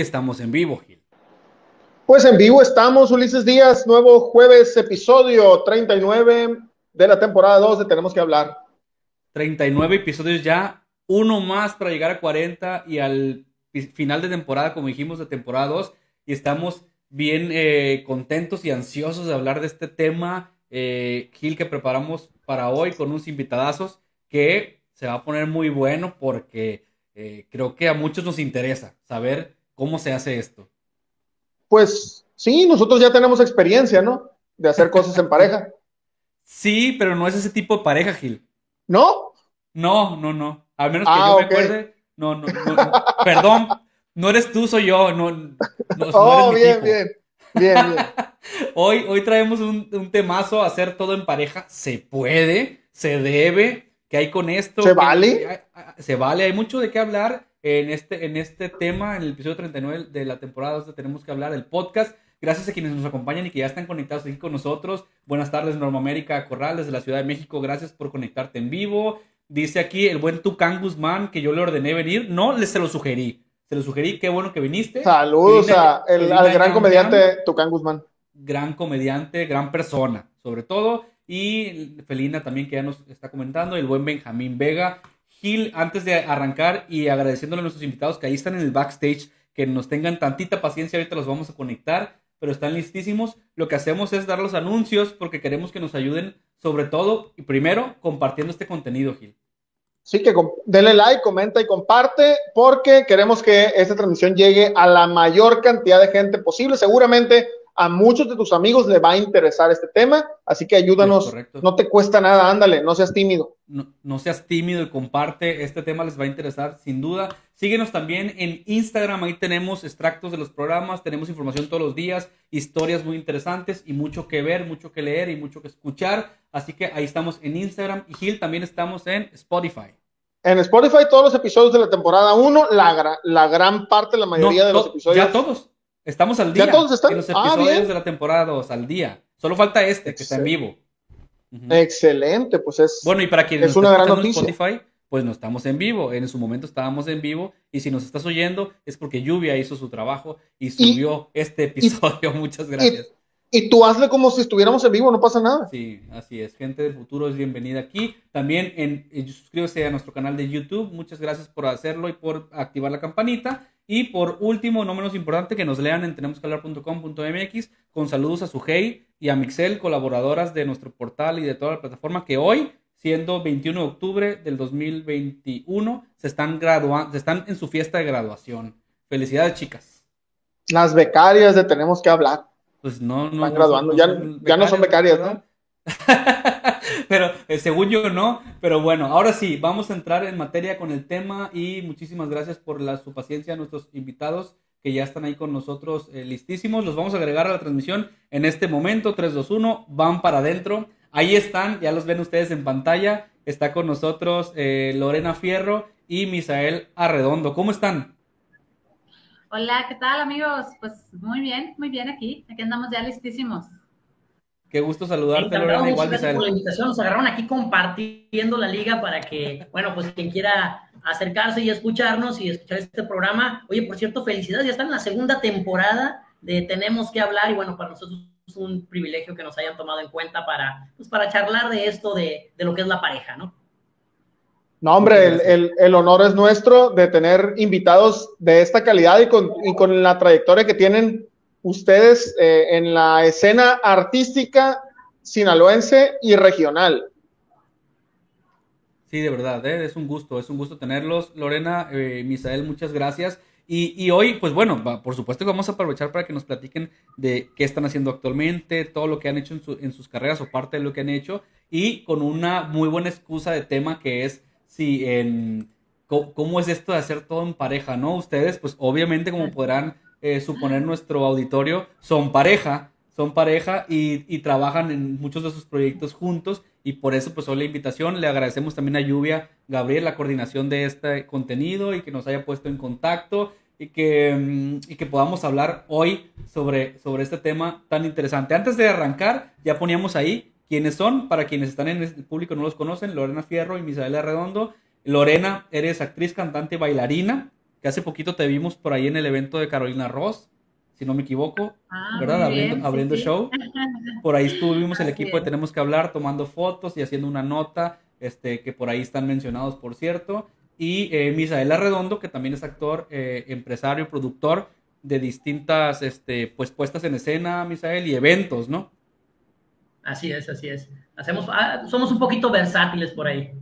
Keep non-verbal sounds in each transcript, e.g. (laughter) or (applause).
y estamos en vivo, Gil. Pues en vivo estamos, Ulises Díaz, nuevo jueves, episodio 39 de la temporada 2 de Tenemos que hablar. 39 episodios ya, uno más para llegar a 40 y al final de temporada, como dijimos, de temporada 2. Y estamos bien eh, contentos y ansiosos de hablar de este tema, eh, Gil, que preparamos para hoy con unos invitadazos que se va a poner muy bueno porque eh, creo que a muchos nos interesa saber cómo se hace esto. Pues sí, nosotros ya tenemos experiencia, ¿no? De hacer cosas en pareja. Sí, pero no es ese tipo de pareja, Gil. ¿No? No, no, no. Al menos que ah, yo me acuerde. No, no, no, Perdón, no eres tú, soy yo. No, no, oh, bien, bien, bien, bien. (laughs) hoy, hoy traemos un, un temazo, hacer todo en pareja. Se puede, se debe ¿Qué hay con esto? ¿Se vale? se vale, hay mucho de qué hablar en este, en este tema, en el episodio 39 de la temporada 2 Tenemos que hablar del podcast. Gracias a quienes nos acompañan y que ya están conectados aquí con nosotros. Buenas tardes, Norma América Corral, desde la Ciudad de México. Gracias por conectarte en vivo. Dice aquí el buen Tucán Guzmán que yo le ordené venir. No, le se lo sugerí. Se lo sugerí, qué bueno que viniste. Saludos al gran comediante Tucán Guzmán. Gran comediante, gran persona, sobre todo. Y Felina también que ya nos está comentando, el buen Benjamín Vega. Gil, antes de arrancar y agradeciéndole a nuestros invitados que ahí están en el backstage, que nos tengan tantita paciencia, ahorita los vamos a conectar, pero están listísimos. Lo que hacemos es dar los anuncios porque queremos que nos ayuden, sobre todo y primero, compartiendo este contenido, Gil. Sí, que denle like, comenta y comparte, porque queremos que esta transmisión llegue a la mayor cantidad de gente posible. Seguramente a muchos de tus amigos le va a interesar este tema, así que ayúdanos, no te cuesta nada, ándale, no seas tímido. No, seas tímido y comparte, este tema les va a interesar sin duda. Síguenos también en Instagram, ahí tenemos extractos de los programas, tenemos información todos los días, historias muy interesantes y mucho que ver, mucho que leer y mucho que escuchar, así que ahí estamos en Instagram y Gil también estamos en Spotify. En Spotify todos los episodios de la temporada 1, la, la gran parte, la mayoría de los episodios. Ya todos. Estamos al día. ¿Ya todos están? En los ah, episodios de la temporada 2, al día. Solo falta este, que está en vivo. Excelente, pues es. Bueno, y para quienes es una gran noticia. Spotify, pues no estamos en vivo. En su momento estábamos en vivo. Y si nos estás oyendo, es porque Lluvia hizo su trabajo y subió este episodio. (laughs) Muchas gracias. Y, tú hazle como si estuviéramos en vivo, no pasa nada. Sí, así es. Gente del futuro es bienvenida aquí. También en, en suscríbase a nuestro canal de YouTube. Muchas gracias por hacerlo y por activar la campanita. Y por último, no menos importante, que nos lean en tenemosquehablar.com.mx con saludos a Sujei y a Mixel, colaboradoras de nuestro portal y de toda la plataforma que hoy, siendo 21 de octubre del 2021, se están graduando, están en su fiesta de graduación. Felicidades, chicas. Las becarias de Tenemos que hablar. Pues no, no. Están graduando, ya, ya no son becarias, ¿no? (laughs) pero eh, según yo no. Pero bueno, ahora sí, vamos a entrar en materia con el tema y muchísimas gracias por la, su paciencia a nuestros invitados que ya están ahí con nosotros eh, listísimos. Los vamos a agregar a la transmisión en este momento. 3, 2, 1, van para adentro. Ahí están, ya los ven ustedes en pantalla. Está con nosotros eh, Lorena Fierro y Misael Arredondo. ¿Cómo están? Hola, ¿qué tal amigos? Pues muy bien, muy bien aquí. Aquí andamos ya listísimos. Qué gusto saludarte, Lorena. Igual, gracias por la invitación. Nos agarraron aquí compartiendo la liga para que, bueno, pues quien quiera acercarse y escucharnos y escuchar este programa. Oye, por cierto, felicidades. Ya están en la segunda temporada de Tenemos que hablar y bueno, para nosotros es un privilegio que nos hayan tomado en cuenta para, pues, para charlar de esto, de, de lo que es la pareja, ¿no? No, hombre, el, el, el, honor es nuestro de tener invitados de esta calidad y con, y con la trayectoria que tienen ustedes eh, en la escena artística sinaloense y regional. Sí, de verdad, ¿eh? es un gusto, es un gusto tenerlos. Lorena, eh, Misael, muchas gracias. Y, hoy, pues bueno, por supuesto que vamos a aprovechar para que nos platiquen de qué están haciendo actualmente, todo lo que han hecho en, sus carreras o parte de lo que han hecho, y con una muy buena excusa de tema que es si en cómo es esto de hacer todo en pareja, ¿no? Ustedes, pues obviamente como podrán eh, suponer nuestro auditorio, son pareja, son pareja y, trabajan en muchos de sus proyectos juntos y por eso pues hoy la invitación. Le agradecemos también a Lluvia Gabriel la coordinación de este contenido y que nos haya puesto en contacto y que, mm, y que podamos hablar hoy sobre, sobre este tema tan interesante. Antes de arrancar, ya poníamos ahí quiénes son, para quienes están en el público no los conocen, Lorena Fierro y Misaela Redondo. Lorena, eres actriz, cantante, bailarina que hace poquito te vimos por ahí en el evento de Carolina Ross, si no me equivoco, Ah, ¿verdad? bien, Abriendo, sí, abriendo sí. show. (laughs) Por ahí estuvimos el equipo de. Tenemos que hablar tomando fotos y haciendo una nota, este, que por ahí están mencionados, por cierto. Y eh, Misael Arredondo, que también es actor, eh, empresario, productor de distintas este, pues, puestas en escena, Misael, y eventos, ¿no? Así es, así es. Hacemos, ah, somos un poquito versátiles por ahí.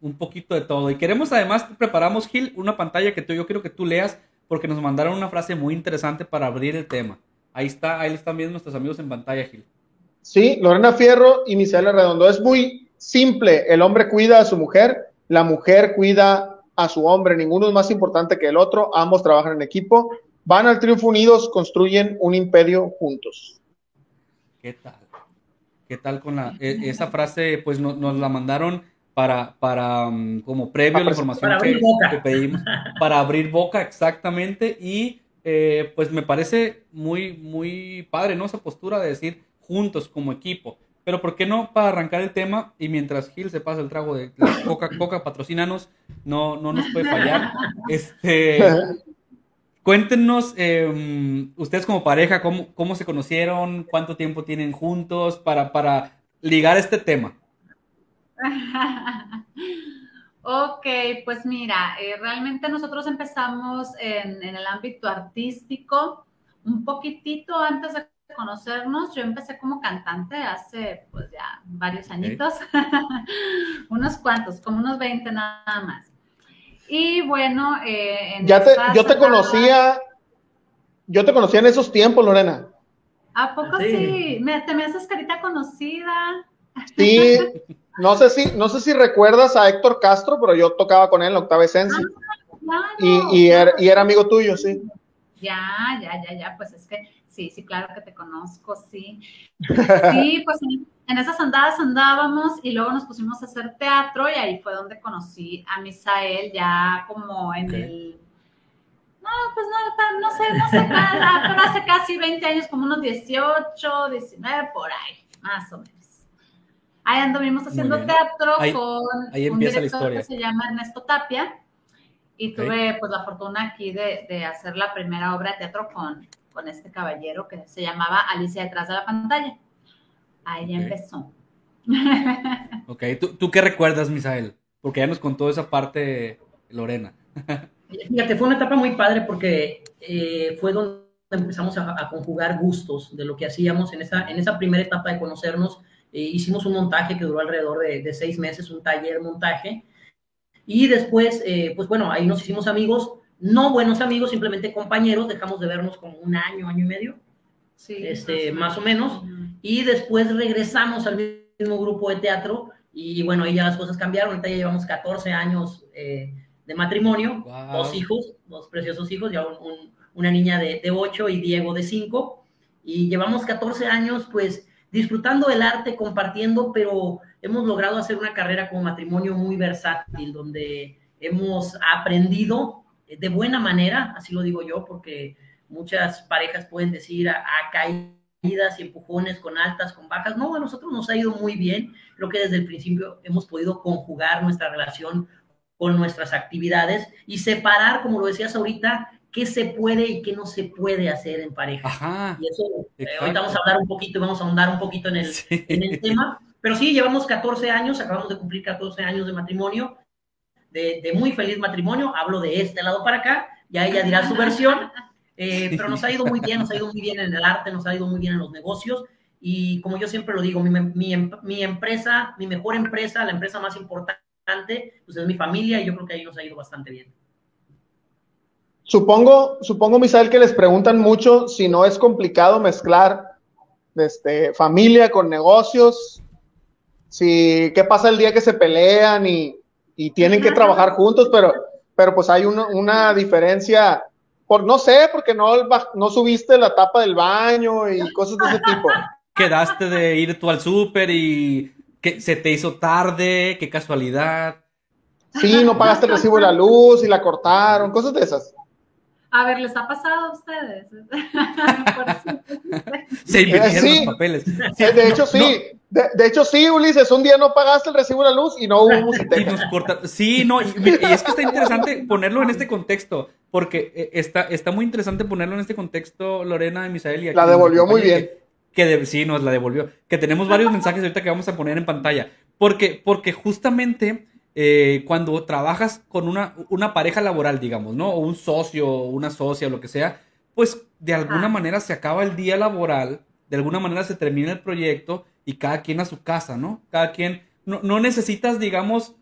Un poquito de todo. Y queremos además, preparamos, Gil, una pantalla que tú, yo quiero que tú leas, porque nos mandaron una frase muy interesante para abrir el tema. Ahí está, ahí están viendo nuestros amigos en pantalla, Gil. Sí, Lorena Fierro y Misael Redondo. Es muy simple. El hombre cuida a su mujer, la mujer cuida a su hombre. Ninguno es más importante que el otro. Ambos trabajan en equipo. Van al triunfo unidos, construyen un imperio juntos. ¿Qué tal? ¿Qué tal con la e- esa frase? Pues no- nos la mandaron para, para um, como previo a la información que, pedimos. (laughs) Para abrir boca, exactamente. Y eh, pues me parece muy, muy padre, ¿no? Esa postura de decir juntos como equipo. Pero ¿por qué no para arrancar el tema y mientras Gil se pasa el trago de la Coca, Coca patrocínanos, no, no nos puede fallar. (laughs) Este, Cuéntenos, eh, ustedes como pareja, ¿cómo, cómo se conocieron, cuánto tiempo tienen juntos para, para ligar este tema. (laughs) Ok, pues mira, eh, realmente nosotros empezamos en, en el ámbito artístico un poquitito antes de conocernos. Yo empecé como cantante hace pues ya varios añitos, (laughs) unos cuantos, como unos 20 nada más. Y bueno, eh, en Ya te, yo te conocía, yo te conocía en esos tiempos, Lorena. ¿A poco Sí. sí? Me, te me haces carita conocida. Sí, (laughs) no sé si, no sé si recuerdas a Héctor Castro, pero yo tocaba con él en la octava esencia. Claro, Y, y, era, y era amigo tuyo, sí. Ya, ya, ya, ya, pues es que sí, sí, claro que te conozco, sí. (laughs) Sí, pues en, en esas andadas andábamos y luego nos pusimos a hacer teatro y ahí fue donde conocí a Misael ya como en el... No, pues no, no sé, no sé, nada, pero hace casi 20 años, como unos 18, 19, por ahí, más o menos. Ahí anduvimos haciendo teatro Ahí- con ahí un empieza la director historia. que se llama Ernesto Tapia y tuve pues la fortuna aquí de, de hacer la primera obra de teatro con, con este caballero que se llamaba Alicia detrás de la pantalla. Ahí ya Ok. empezó. Ok, ¿Tú, ¿tú qué recuerdas, Misael? Porque ya nos contó esa parte Lorena. (laughs) Fíjate, fue una etapa muy padre porque eh, fue donde empezamos a, a conjugar gustos de lo que hacíamos en esa, en esa primera etapa de conocernos. Eh, hicimos un montaje que duró alrededor de, de seis meses, un taller montaje. Y después, eh, pues bueno, ahí nos hicimos amigos, no buenos amigos, simplemente compañeros, dejamos de vernos como un año, año y medio. Sí, Este, más o menos. Y después regresamos al mismo grupo de teatro y bueno, ahí ya las cosas cambiaron. Ahorita ya llevamos 14 años eh, de matrimonio, Wow. dos hijos, dos preciosos hijos, ya un- un- una niña de, de 8 y Diego de 5. Y llevamos 14 años pues disfrutando del arte, compartiendo, pero hemos logrado hacer una carrera como matrimonio muy versátil, donde hemos aprendido de buena manera, así lo digo yo, porque muchas parejas pueden decir a, a caídas y empujones con altas, con bajas. No, a nosotros nos ha ido muy bien. Creo que desde el principio hemos podido conjugar nuestra relación con nuestras actividades y separar, como lo decías ahorita, qué se puede y qué no se puede hacer en pareja. Ajá. Y eso, eh, ahorita vamos a hablar un poquito, vamos a ahondar un poquito en el, Sí. en el tema. Pero sí, llevamos 14 años, acabamos de cumplir 14 años de matrimonio, de, de muy feliz matrimonio. Hablo de este lado para acá, ya ella dirá su versión. Eh, (laughs) pero nos ha ido muy bien, nos ha ido muy bien en el arte, nos ha ido muy bien en los negocios. Y como yo siempre lo digo, mi, mi, mi empresa, mi mejor empresa, la empresa más importante, pues es mi familia y yo creo que ahí nos ha ido bastante bien. Supongo, supongo, Misael, que les preguntan mucho si no es complicado mezclar este, familia con negocios, si qué pasa el día que se pelean y, y tienen que trabajar juntos, pero, pero pues hay una, una diferencia, por no sé, porque no, no subiste la tapa del baño y cosas de ese tipo. Quedaste de ir tú al súper y que se te hizo tarde, qué casualidad. Sí, no pagaste el recibo de la luz y la cortaron, cosas de esas. A ver, ¿les ha pasado a ustedes? (laughs) Se invirtieron Sí. los papeles. Sí, de hecho, sí. De, de, hecho, sí, Ulises, un día no pagaste el recibo de la luz y no hubo música. Sí, no, y, y, es que está interesante ponerlo en este contexto, porque eh, está, está muy interesante ponerlo en este contexto, Lorena y Misael. Y la devolvió muy bien. Que, de, sí, nos la devolvió. Que tenemos varios mensajes ahorita que vamos a poner en pantalla. Porque, porque justamente eh, cuando trabajas con una, una pareja laboral, digamos, ¿no? O un socio, una socia, lo que sea, pues de alguna manera se acaba el día laboral, de alguna manera se termina el proyecto y cada quien a su casa, ¿no? Cada quien, no, no necesitas, digamos,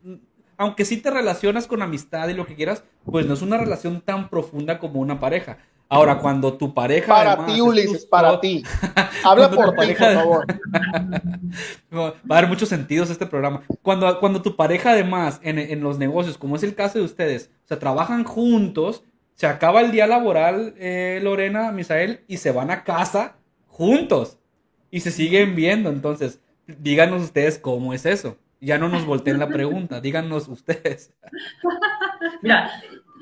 aunque sí te relacionas con amistad y lo que quieras, pues no es una relación tan profunda como una pareja. Ahora, cuando tu pareja. Para ti, Ulises, para ti. (laughs) Habla por ti, por favor. (laughs) Va a haber muchos sentidos este programa. Cuando, cuando tu pareja, además, en, en, los negocios, como es el caso de ustedes, o sea, trabajan juntos, se acaba el día laboral, eh, Lorena, Misael, y se van a casa juntos. Y se siguen viendo. Entonces, díganos ustedes cómo es eso. Ya no nos volteen la pregunta, díganos ustedes. (laughs) Mira,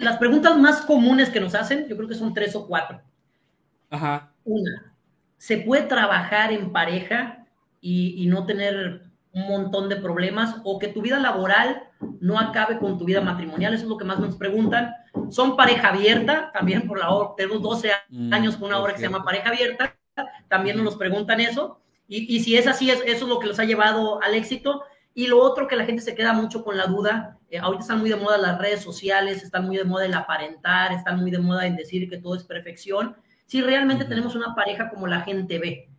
las preguntas más comunes que nos hacen, yo creo que son tres o cuatro. Ajá. Una, ¿se puede trabajar en pareja y, y, no tener un montón de problemas o que tu vida laboral no acabe con tu vida matrimonial? Eso es lo que más nos preguntan. Son pareja abierta, también por la obra, tenemos 12 mm, años con una obra que se llama Pareja Abierta, también nos preguntan eso. Y, y si es así, es, eso es lo que los ha llevado al éxito. Y lo otro que la gente se queda mucho con la duda, eh, ahorita están muy de moda las redes sociales, están muy de moda el aparentar, están muy de moda en decir que todo es perfección. Si realmente tenemos una pareja como la gente ve.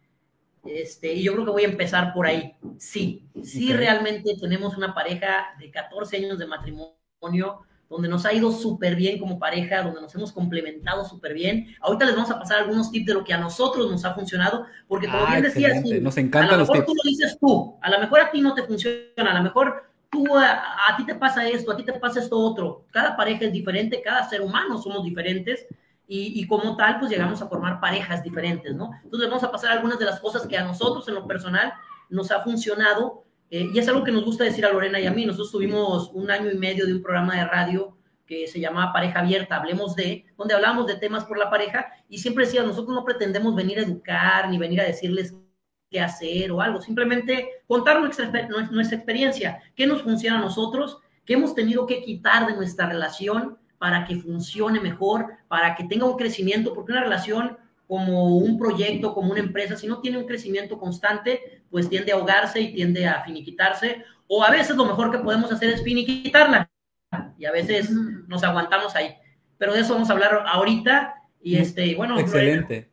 Este, y yo creo que voy a empezar por ahí. Sí, sí realmente tenemos una pareja de 14 años de matrimonio, donde nos ha ido súper bien como pareja, donde nos hemos complementado súper bien. Ahorita les vamos a pasar algunos tips de lo que a nosotros nos ha funcionado, porque como ah, bien decías, nos encantan a lo mejor los tú lo dices tú, a lo mejor a ti no te funciona, a lo mejor tú, a, a, ti te pasa esto, a ti te pasa esto otro. Cada pareja es diferente, cada ser humano somos diferentes. Y, y como tal, pues llegamos a formar parejas diferentes, ¿no? Entonces vamos a pasar algunas de las cosas que a nosotros en lo personal nos ha funcionado eh, y es algo que nos gusta decir a Lorena y a mí. Nosotros tuvimos un año y medio de un programa de radio que se llamaba Pareja Abierta, Hablemos de, donde hablábamos de temas por la pareja y siempre decía, nosotros no pretendemos venir a educar ni venir a decirles qué hacer o algo, simplemente contar nuestra, nuestra experiencia, qué nos funciona a nosotros, qué hemos tenido que quitar de nuestra relación para que funcione mejor, para que tenga un crecimiento, porque una relación como un proyecto, como una empresa, si no tiene un crecimiento constante, pues tiende a ahogarse y tiende a finiquitarse, o a veces lo mejor que podemos hacer es finiquitarla, y a veces nos aguantamos ahí. Pero de eso vamos a hablar ahorita, y este, bueno. Excelente.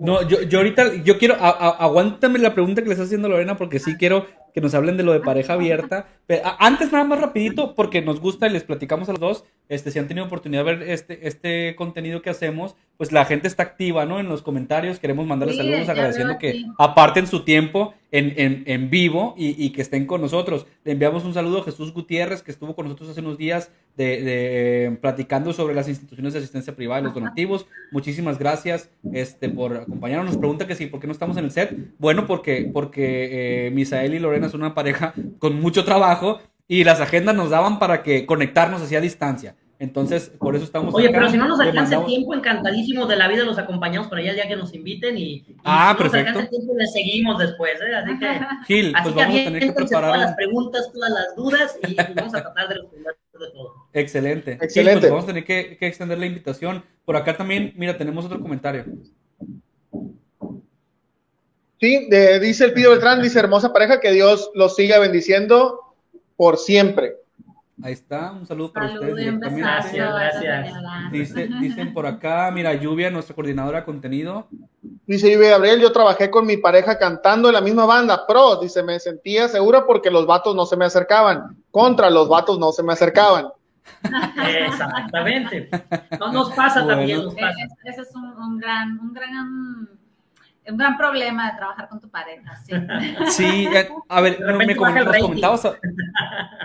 No, yo, yo ahorita, yo quiero, a, a, aguántame la pregunta que le está haciendo Lorena, porque sí quiero que nos hablen de lo de pareja abierta. Pero, antes, nada más rapidito, porque nos gusta y les platicamos a los dos, este, si han tenido oportunidad de ver este, este contenido que hacemos, pues la gente está activa, ¿no? En los comentarios, queremos mandarles sí, saludos agradeciendo que aparten su tiempo en, en, en vivo y, y, que estén con nosotros. Le enviamos un saludo a Jesús Gutiérrez, que estuvo con nosotros hace unos días de, de eh, platicando sobre las instituciones de asistencia privada y los donativos. Muchísimas gracias este, por acompañarnos. Nos pregunta que sí, ¿por qué no estamos en el set? Bueno, porque, porque eh, Misael y Lorena son una pareja con mucho trabajo y las agendas nos daban para que conectarnos hacia distancia. Entonces, por eso estamos. Oye, acá. pero si no nos alcanza mandamos... el tiempo, encantadísimo de la vida, los acompañamos por allá el día que nos inviten y, y ah, si no perfecto. nos alcanza el tiempo, les seguimos después. ¿eh? Así que, Gil, así pues que vamos a tener que preparar. todas las preguntas, todas las dudas y, y vamos a tratar de responder de todo. Excelente. Excelente. Pues vamos a tener que, que extender la invitación. Por acá también, mira, tenemos otro comentario. Sí, de, dice el Pido Beltrán, dice hermosa pareja, que Dios los siga bendiciendo por siempre. Ahí está, un saludo para Salud, ustedes. un besazo, Gracias, Dice, dicen por acá, mira, Lluvia, nuestra coordinadora de contenido. Dice Lluvia Gabriel, yo trabajé con mi pareja cantando en la misma banda, pro, dice, me sentía segura porque los vatos no se me acercaban, contra los vatos no se me acercaban. Exactamente. No nos pasa Bueno. también, nos pasa. Es- Ese es un, un gran, un gran, un gran problema de trabajar con tu pareja. Sí. (laughs) Sí, eh, a ver, De me, me baja comentabas. a-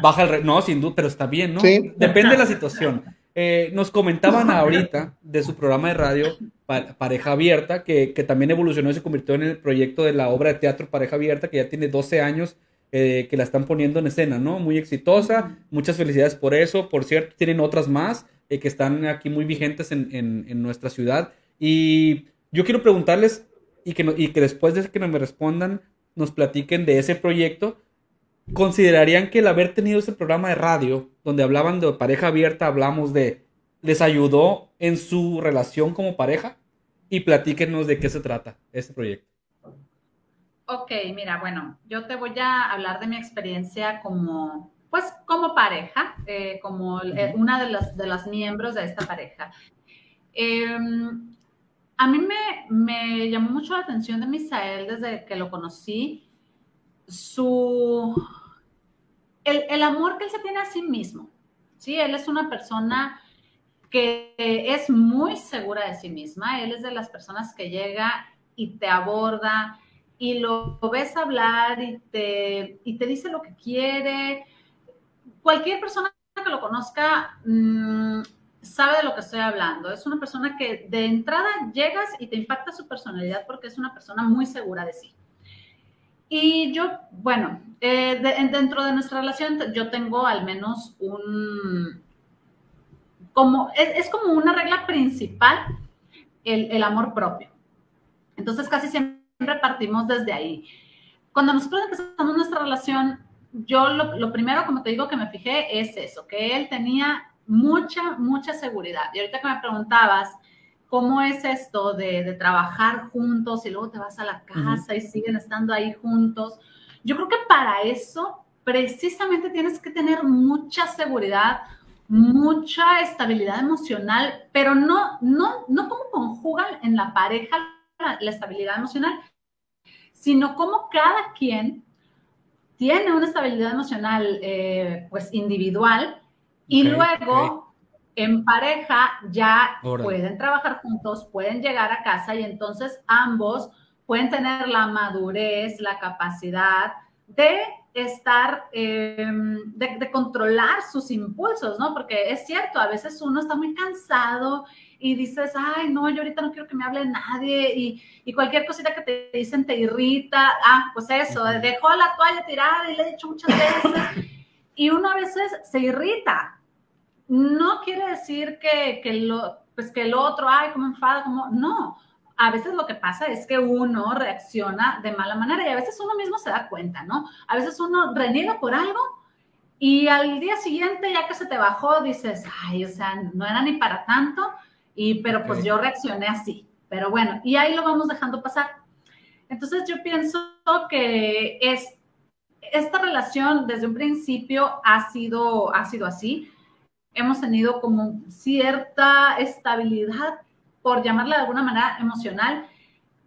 Baja el re- No, sin duda, pero está bien, ¿no? Sí. Depende de la situación. Eh, nos comentaban ahorita de su programa de radio Pa- Pareja Abierta, que, que también evolucionó y se convirtió en el proyecto de la obra de teatro Pareja Abierta, que ya tiene 12 años eh, que la están poniendo en escena, ¿no? Muy exitosa. Muchas felicidades por eso. Por cierto, tienen otras más eh, que están aquí muy vigentes en, en- en nuestra ciudad. Y yo quiero preguntarles y que, no- y que después de que me respondan, nos platiquen de ese proyecto, ¿considerarían que el haber tenido ese programa de radio donde hablaban de pareja abierta, hablamos de, les ayudó en su relación como pareja? Y platíquenos de qué se trata ese proyecto. Ok, mira, bueno, yo te voy a hablar de mi experiencia como, pues, como pareja, eh, como eh, una de las, de las miembros de esta pareja. Em, a mí me, me, llamó mucho la atención de Misael desde que lo conocí, su, el, el, amor que él se tiene a sí mismo. Sí, él es una persona que es muy segura de sí misma, él es de las personas que llega y te aborda y lo ves hablar y te, y te dice lo que quiere. Cualquier persona que lo conozca mmm, sabe de lo que estoy hablando. Es una persona que de entrada llegas y te impacta su personalidad porque es una persona muy segura de sí. Y yo, bueno, eh, de, dentro de nuestra relación yo tengo al menos un, como, es, es como una regla principal el, el, amor propio. Entonces casi siempre partimos desde ahí. Cuando nosotros empezamos nuestra relación, yo lo, lo primero, como te digo, que me fijé es eso, que él tenía mucha, mucha seguridad. Y ahorita que me preguntabas, ¿cómo es esto de, de trabajar juntos y luego te vas a la casa uh -huh. y siguen estando ahí juntos? Yo creo que para eso precisamente tienes que tener mucha seguridad, mucha estabilidad emocional, pero no, no, no como conjugan en la pareja la, la estabilidad emocional, sino como cada quien tiene una estabilidad emocional eh, pues individual y okay, luego, okay. en pareja, ya pueden trabajar juntos, pueden llegar a casa y entonces ambos pueden tener la madurez, la capacidad de estar, eh, de, de, controlar sus impulsos, ¿no? Porque es cierto, a veces uno está muy cansado y dices, ay, no, yo ahorita no quiero que me hable nadie y, y cualquier cosita que te dicen te irrita. Ah, pues eso, dejó la toalla tirada y le he dicho muchas veces. Y uno a veces se irrita, no quiere decir que, que, lo, pues que el otro, ay, como enfada, como, no. A veces lo que pasa es que uno reacciona de mala manera y a veces uno mismo se da cuenta, ¿no? A veces uno reniega por algo y al día siguiente, ya que se te bajó, dices, ay, o sea, no era ni para tanto, y, pero pues okay. yo reaccioné así. Pero bueno, y ahí lo vamos dejando pasar. Entonces yo pienso que es, esta relación desde un principio ha sido, ha sido así hemos tenido como cierta estabilidad, por llamarla de alguna manera emocional,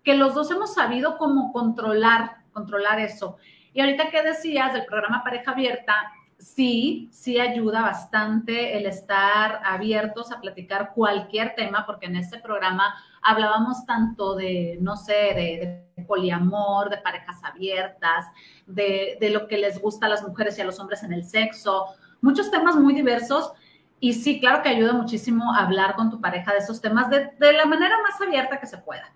que los dos hemos sabido cómo controlar, controlar eso. Y ahorita que decías del programa Pareja Abierta, sí, sí ayuda bastante el estar abiertos a platicar cualquier tema, porque en este programa hablábamos tanto de, no sé, de, de poliamor, de parejas abiertas, de, de lo que les gusta a las mujeres y a los hombres en el sexo, muchos temas muy diversos y sí, claro que ayuda muchísimo hablar con tu pareja de esos temas de, de, la manera más abierta que se pueda.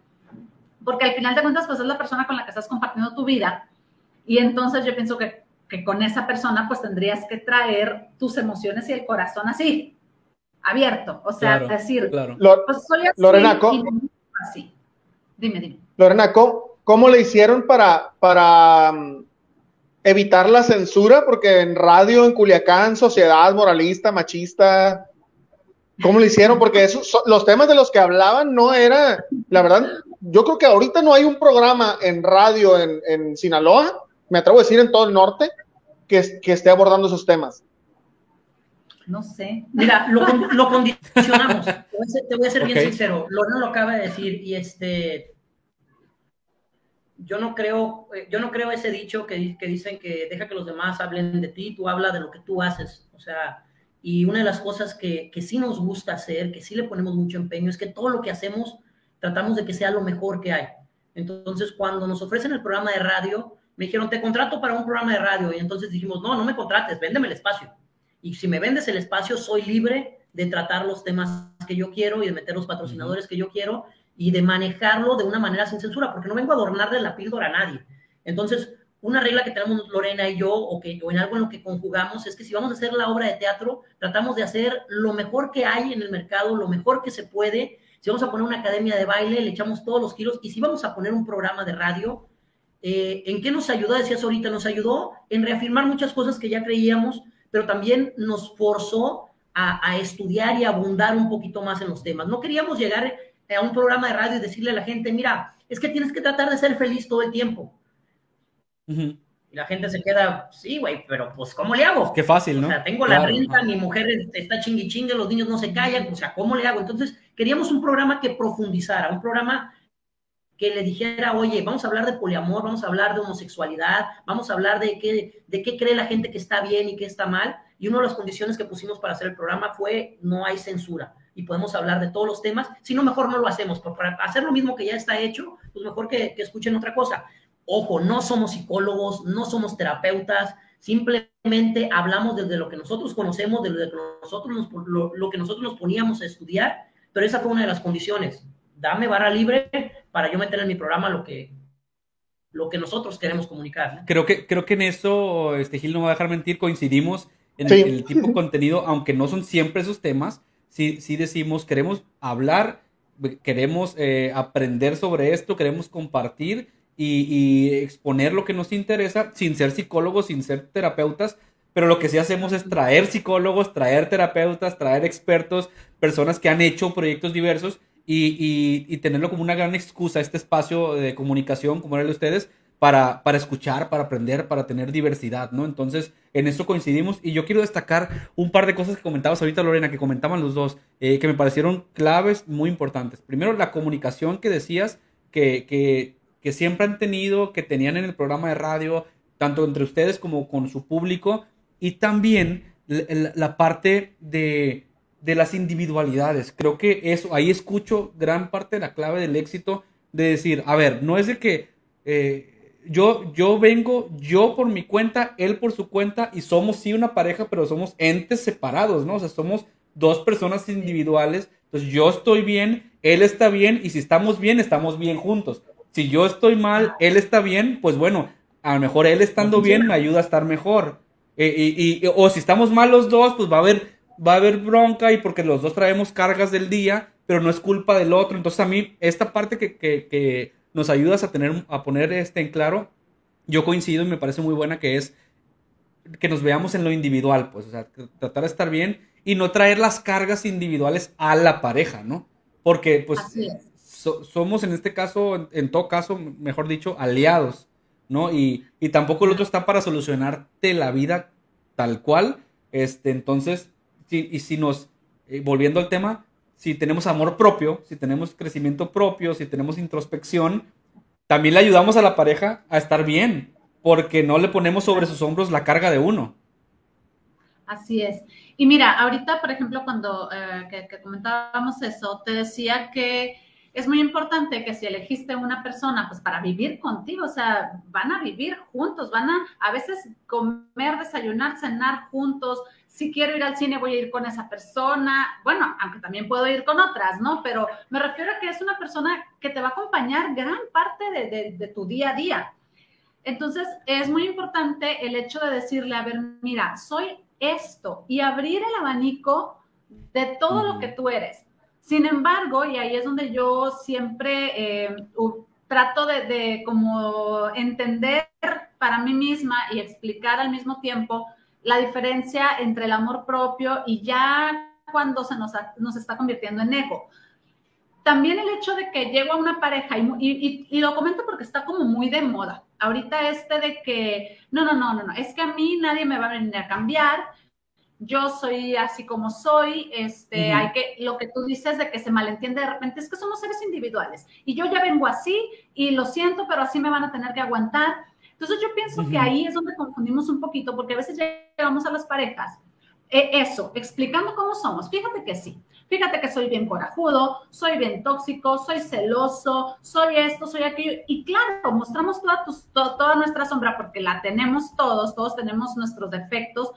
Porque al final de cuentas, pues es la persona con la que estás compartiendo tu vida. Y entonces yo pienso que, que con esa persona, pues tendrías que traer tus emociones y el corazón así, abierto. O sea, claro, decir, claro. pues soy así. Lorena, así. Dime, dime. Lorena, ¿cómo, cómo le hicieron para, para um, evitar la censura, porque en radio, en Culiacán, sociedad moralista, machista, ¿cómo lo hicieron? Porque eso, los temas de los que hablaban no era, la verdad, yo creo que ahorita no hay un programa en radio en, en Sinaloa, me atrevo a decir en todo el norte, que, que esté abordando esos temas. No sé. Mira, lo, lo condicionamos. Te voy a ser, te voy a ser okay. bien sincero. Lorena lo acaba de decir y este yo no creo, eh, yo no creo ese dicho que, que, dicen que deja que los demás hablen de ti, tú habla de lo que tú haces. O sea, y una de las cosas que, que sí nos gusta hacer, que sí le ponemos mucho empeño, es que todo lo que hacemos tratamos de que sea lo mejor que hay. Entonces, cuando nos ofrecen el programa de radio, me dijeron, te contrato para un programa de radio. Y entonces dijimos, no, no me contrates, véndeme el espacio. Y si me vendes el espacio, soy libre de tratar los temas que yo quiero y de meter los patrocinadores uh -huh. que yo quiero y de manejarlo de una manera sin censura, porque no vengo a adornarle la píldora a nadie. Entonces, una regla que tenemos Lorena y yo, o, que, o en algo en lo que conjugamos, es que si vamos a hacer la obra de teatro, tratamos de hacer lo mejor que hay en el mercado, lo mejor que se puede. Si vamos a poner una academia de baile, le echamos todos los kilos. Y si vamos a poner un programa de radio, eh, ¿en qué nos ayudó? Decías ahorita, nos ayudó en reafirmar muchas cosas que ya creíamos, pero también nos forzó a, a estudiar y abundar un poquito más en los temas. No queríamos llegar a un programa de radio y decirle a la gente, mira, es que tienes que tratar de ser feliz todo el tiempo. Y la gente se queda, sí, güey, pero pues, ¿cómo le hago? Qué fácil, ¿no? O sea, tengo la renta, mi mujer está chingui chingue, los niños no se callan, o sea, ¿cómo le hago? Entonces, queríamos un programa que profundizara, un programa que le dijera, oye, vamos a hablar de poliamor, vamos a hablar de homosexualidad, vamos a hablar de qué, de qué cree la gente que está bien y qué está mal. Y una de las condiciones que pusimos para hacer el programa fue no hay censura y podemos hablar de todos los temas, si no, mejor no lo hacemos. Pero para hacer lo mismo que ya está hecho, pues mejor que, escuchen otra cosa. Ojo, no somos psicólogos, no somos terapeutas, simplemente hablamos desde lo que nosotros conocemos, de lo que nosotros nos, lo, que nosotros nos poníamos a estudiar, pero esa fue una de las condiciones. Dame vara libre para yo meter en mi programa lo que, lo que nosotros queremos comunicar. Creo, que, creo que en eso, este Gil no va a dejar mentir, coincidimos en el tipo de contenido, aunque no son siempre esos temas, sí, decimos, queremos hablar, queremos eh, aprender sobre esto, queremos compartir y, exponer lo que nos interesa sin ser psicólogos, sin ser terapeutas, pero lo que sí hacemos es traer psicólogos, traer terapeutas, traer expertos, personas que han hecho proyectos diversos y, y tenerlo como una gran excusa, este espacio de comunicación, como era de ustedes, para, para escuchar, para aprender, para tener diversidad, ¿no? Entonces, en eso coincidimos y yo quiero destacar un par de cosas que comentabas ahorita, Lorena, que comentaban los dos, eh, que me parecieron claves muy importantes. Primero, la comunicación que decías que, que, que siempre han tenido, que tenían en el programa de radio, tanto entre ustedes como con su público, y también la, parte de, de, las individualidades. Creo que eso, ahí escucho gran parte de la clave del éxito de decir, a ver, no es de que eh, yo, yo vengo, yo por mi cuenta, él por su cuenta, y somos sí una pareja, pero somos entes separados, ¿no? O sea, somos dos personas individuales. Entonces yo estoy bien, él está bien, y si estamos bien, estamos bien juntos. Si yo estoy mal, él está bien, pues bueno, a lo mejor él estando bien me ayuda a estar mejor. Eh, y, o si estamos mal los dos, pues va a haber, va a haber bronca y porque los dos traemos cargas del día, pero no es culpa del otro. Entonces a mí, esta parte que, que, que nos ayudas a tener, a poner este en claro. Yo coincido y me parece muy buena que es que nos veamos en lo individual, pues, o sea, tratar de estar bien y no traer las cargas individuales a la pareja, ¿no? Porque, pues, somos en este caso, en, todo caso, mejor dicho, aliados, ¿no? Y, y tampoco el otro está para solucionarte la vida tal cual, este, entonces, y si nos, eh, volviendo al tema, si tenemos amor propio, si tenemos crecimiento propio, si tenemos introspección, también le ayudamos a la pareja a estar bien, porque no le ponemos sobre sus hombros la carga de uno. Así es. Y mira, ahorita, por ejemplo, cuando eh, que, comentábamos eso, te decía que es muy importante que si elegiste una persona, pues para vivir contigo, o sea, van a vivir juntos, van a a veces comer, desayunar, cenar juntos, si quiero ir al cine voy a ir con esa persona, bueno, aunque también puedo ir con otras, ¿no? Pero me refiero a que es una persona que te va a acompañar gran parte de, tu día a día. Entonces, es muy importante el hecho de decirle, a ver, mira, soy esto y abrir el abanico de todo lo que tú eres. Sin embargo, y ahí es donde yo siempre eh, trato de, de como entender para mí misma y explicar al mismo tiempo, la diferencia entre el amor propio y ya cuando se nos, nos está convirtiendo en ego. También el hecho de que llego a una pareja, y, y, lo comento porque está como muy de moda. Ahorita este de que, no, no, no, no, no, es que a mí nadie me va a venir a cambiar, yo soy así como soy, este, hay que, lo que tú dices de que se malentiende de repente es que somos seres individuales y yo ya vengo así y lo siento, pero así me van a tener que aguantar entonces yo pienso que ahí es donde confundimos un poquito, porque a veces llegamos a las parejas, eh, eso, explicando cómo somos. Fíjate que sí, fíjate que soy bien corajudo, soy bien tóxico, soy celoso, soy esto, soy aquello. Y claro, mostramos toda, toda nuestra sombra porque la tenemos todos, todos tenemos nuestros defectos.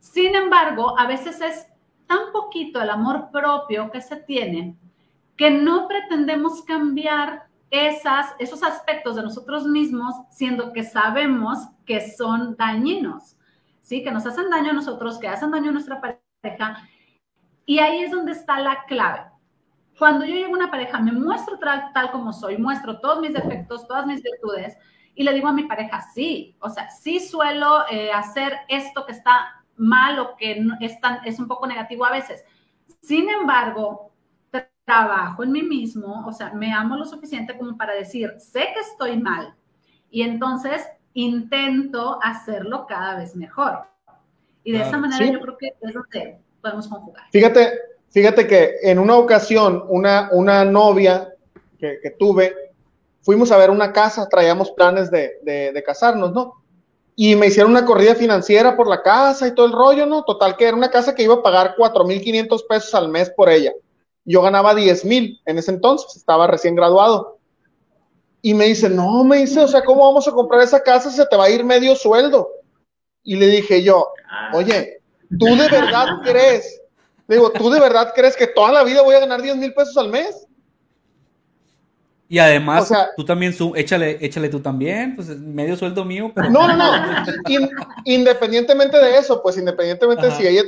Sin embargo, a veces es tan poquito el amor propio que se tiene que no pretendemos cambiar esas, esos aspectos de nosotros mismos, siendo que sabemos que son dañinos, ¿sí? Que nos hacen daño a nosotros, que hacen daño a nuestra pareja. Y ahí es donde está la clave. Cuando yo llego a una pareja, me muestro tal, como soy, muestro todos mis defectos, todas mis virtudes, Y le digo a mi pareja, sí, o sea, sí suelo eh, hacer esto que está mal o que es, tan, es un poco negativo a veces. Sin embargo, trabajo en mí mismo, o sea, me amo lo suficiente como para decir, sé que estoy mal. Y entonces intento hacerlo cada vez mejor. Y de esa manera yo creo que es donde podemos conjugar. Fíjate, fíjate que en una ocasión, una, una novia que, que tuve, fuimos a ver una casa, traíamos planes de, de, de, casarnos, ¿no? Y me hicieron una corrida financiera por la casa y todo el rollo, ¿no? Total, que era una casa que iba a pagar 4.500 pesos al mes por ella. Yo ganaba 10.000 en ese entonces, estaba recién graduado. Y me dice, no, me dice, o sea, ¿cómo vamos a comprar esa casa si se te va a ir medio sueldo? Y le dije yo, ah. oye, ¿tú de verdad (laughs) crees? digo, ¿tú de verdad crees que toda la vida voy a ganar 10 mil pesos al mes? Y además, tú también, échale, échale tú también, pues medio sueldo mío. Pero... No, no, (laughs) no. independientemente de eso, pues independientemente de si ella.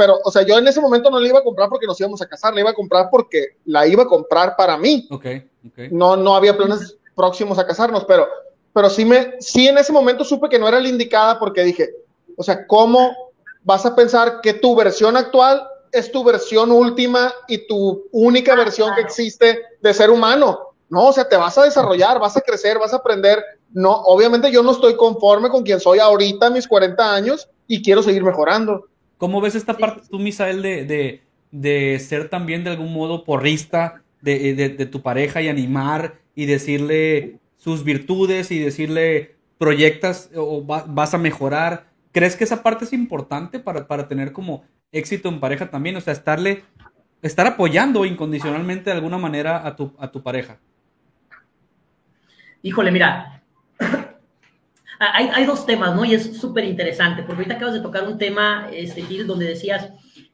Pero, o sea, yo en ese momento no la iba a comprar porque nos íbamos a casar, la iba a comprar porque la iba a comprar para mí. Ok, ok. No, no había planes próximos a casarnos, pero, pero sí, me, sí en ese momento supe que no era la indicada porque dije, o sea, ¿cómo vas a pensar que tu versión actual es tu versión última y tu única versión que existe de ser humano? No, o sea, te vas a desarrollar, vas a crecer, vas a aprender. No, obviamente yo no estoy conforme con quien soy ahorita a mis 40 años y quiero seguir mejorando. ¿Cómo ves esta parte tú, Misael, de, de, ser también de algún modo porrista de, de, tu pareja y animar y decirle sus virtudes y decirle proyectas o vas a mejorar? ¿Crees que esa parte es importante para, para tener como éxito en pareja también? O sea, estarle, estar apoyando incondicionalmente de alguna manera a tu, a tu pareja. Híjole, mira, hay, dos temas, ¿no? Y es súper interesante, porque ahorita acabas de tocar un tema, este, Gil, donde decías,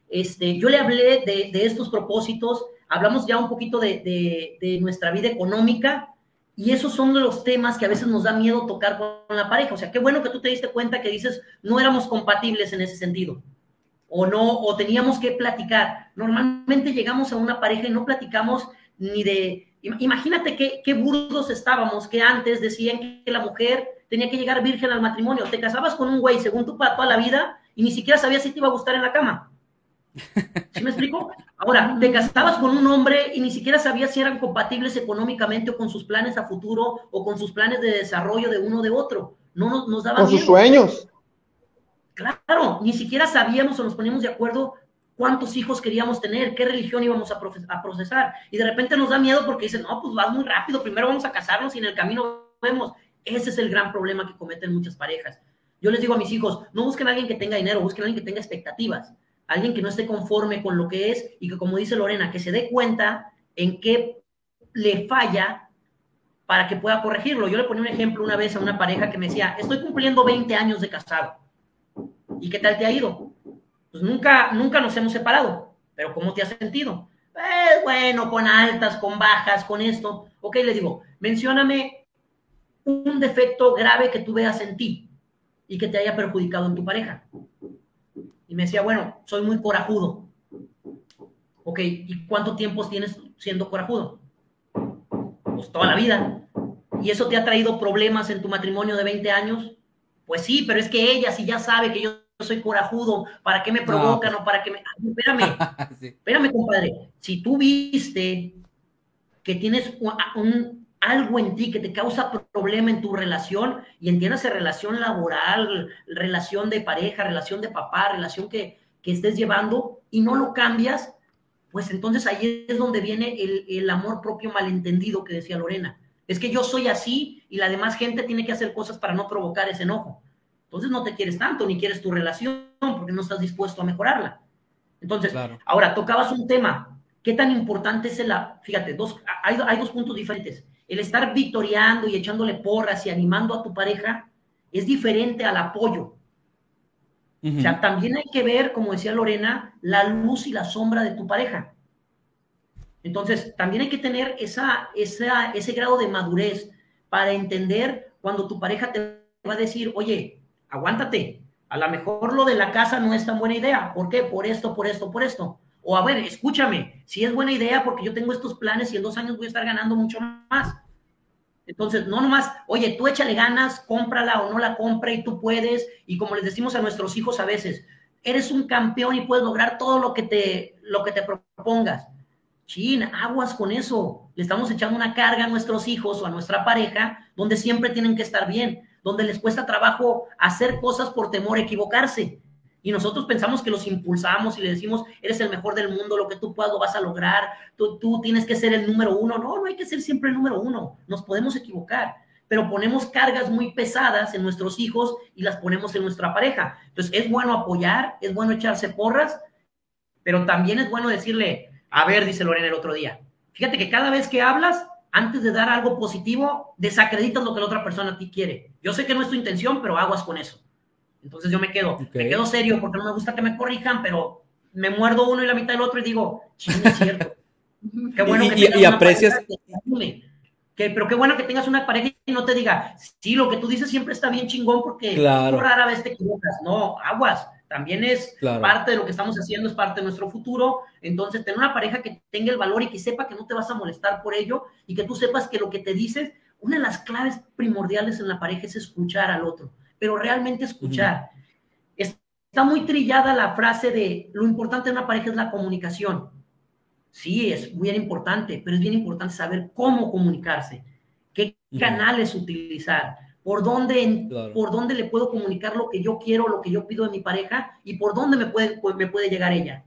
este, yo le hablé de, estos propósitos, hablamos ya un poquito de, de, nuestra vida económica, y esos son los temas que a veces nos da miedo tocar con la pareja. O sea, qué bueno que tú te diste cuenta que dices, no éramos compatibles en ese sentido, o no, o teníamos que platicar. Normalmente llegamos a una pareja y no platicamos ni de Imagínate qué, qué burdos estábamos que antes decían que la mujer tenía que llegar virgen al matrimonio. Te casabas con un güey, según tú, para toda la vida y ni siquiera sabías si te iba a gustar en la cama. (laughs) ¿Sí me explico? Ahora, te casabas con un hombre y ni siquiera sabías si eran compatibles económicamente o con sus planes a futuro o con sus planes de desarrollo de uno o de otro. No nos, nos daban. Con sus sueños. Claro, ni siquiera sabíamos o nos poníamos de acuerdo cuántos hijos queríamos tener, qué religión íbamos a, procesar. Y de repente nos da miedo porque dicen, no, pues vas muy rápido, primero vamos a casarnos y en el camino vemos. Ese es el gran problema que cometen muchas parejas. Yo les digo a mis hijos, no busquen a alguien que tenga dinero, busquen a alguien que tenga expectativas, alguien que no esté conforme con lo que es y que, como dice Lorena, que se dé cuenta en qué le falla para que pueda corregirlo. Yo le ponía un ejemplo una vez a una pareja que me decía, estoy cumpliendo 20 años de casado. ¿Y qué tal te ha ido? pues nunca, nunca nos hemos separado. Pero ¿cómo te has sentido? Pues bueno, con altas, con bajas, con esto. Ok, le digo, mencióname un defecto grave que tú veas en ti y que te haya perjudicado en tu pareja. Y me decía, bueno, soy muy corajudo. Ok, ¿y cuánto tiempo tienes siendo corajudo? Pues toda la vida. ¿Y eso te ha traído problemas en tu matrimonio de 20 años? Pues sí, pero es que ella, si ya sabe que yo soy corajudo, ¿para qué me provocan o para qué me... Espérame, (laughs) espérame, compadre. Si tú viste que tienes un, algo en ti que te causa problema en tu relación, y entiéndase relación laboral, relación de pareja, relación de papá, relación que, que estés llevando, y no lo cambias, pues entonces ahí es donde viene el, el amor propio malentendido que decía Lorena. Es que yo soy así y la demás gente tiene que hacer cosas para no provocar ese enojo. Entonces no te quieres tanto, ni quieres tu relación, porque no estás dispuesto a mejorarla. Entonces, ahora tocabas un tema. ¿Qué tan importante es el... Fíjate, dos, hay, hay dos puntos diferentes. El estar victoriando y echándole porras y animando a tu pareja es diferente al apoyo. O sea, también hay que ver, como decía Lorena, la luz y la sombra de tu pareja. Entonces, también hay que tener esa, esa, ese grado de madurez para entender cuando tu pareja te va a decir, oye, aguántate, a lo mejor lo de la casa no es tan buena idea. ¿Por qué? Por esto, por esto, por esto. O a ver, escúchame, si es buena idea porque yo tengo estos planes y en dos años voy a estar ganando mucho más. Entonces, no nomás, oye, tú échale ganas, cómprala o no la compre y tú puedes. Y como les decimos a nuestros hijos a veces, eres un campeón y puedes lograr todo lo que te, lo que te propongas. Chin, aguas con eso. Le estamos echando una carga a nuestros hijos o a nuestra pareja donde siempre tienen que estar bien, donde les cuesta trabajo hacer cosas por temor a equivocarse. Y nosotros pensamos que los impulsamos y le decimos, eres el mejor del mundo, lo que tú puedas lo vas a lograr, tú, tú tienes que ser el número uno. No, no hay que ser siempre el número uno, nos podemos equivocar, pero ponemos cargas muy pesadas en nuestros hijos y las ponemos en nuestra pareja. Entonces, es bueno apoyar, es bueno echarse porras, pero también es bueno decirle, a ver, dice Lorena el otro día, fíjate que cada vez que hablas, antes de dar algo positivo, desacreditas lo que la otra persona a ti quiere. Yo sé que no es tu intención, pero aguas con eso. Entonces yo me quedo, me quedo serio porque no me gusta que me corrijan, pero me muerdo uno y la mitad del otro y digo, ching, es cierto. (laughs) Qué bueno que y, aprecias. Que, pero qué bueno que tengas una pareja y no te diga, sí, lo que tú dices siempre está bien chingón porque rara vez te equivocas. No, aguas. También es parte de lo que estamos haciendo, es parte de nuestro futuro. Entonces, tener una pareja que tenga el valor y que sepa que no te vas a molestar por ello y que tú sepas que lo que te dices, una de las claves primordiales en la pareja es escuchar al otro pero realmente escuchar. Está muy trillada la frase de lo importante en una pareja es la comunicación. Sí, es bien importante, pero es bien importante saber cómo comunicarse, qué canales utilizar, por dónde, por dónde le puedo comunicar lo que yo quiero, lo que yo pido de mi pareja y por dónde me puede, me puede llegar ella.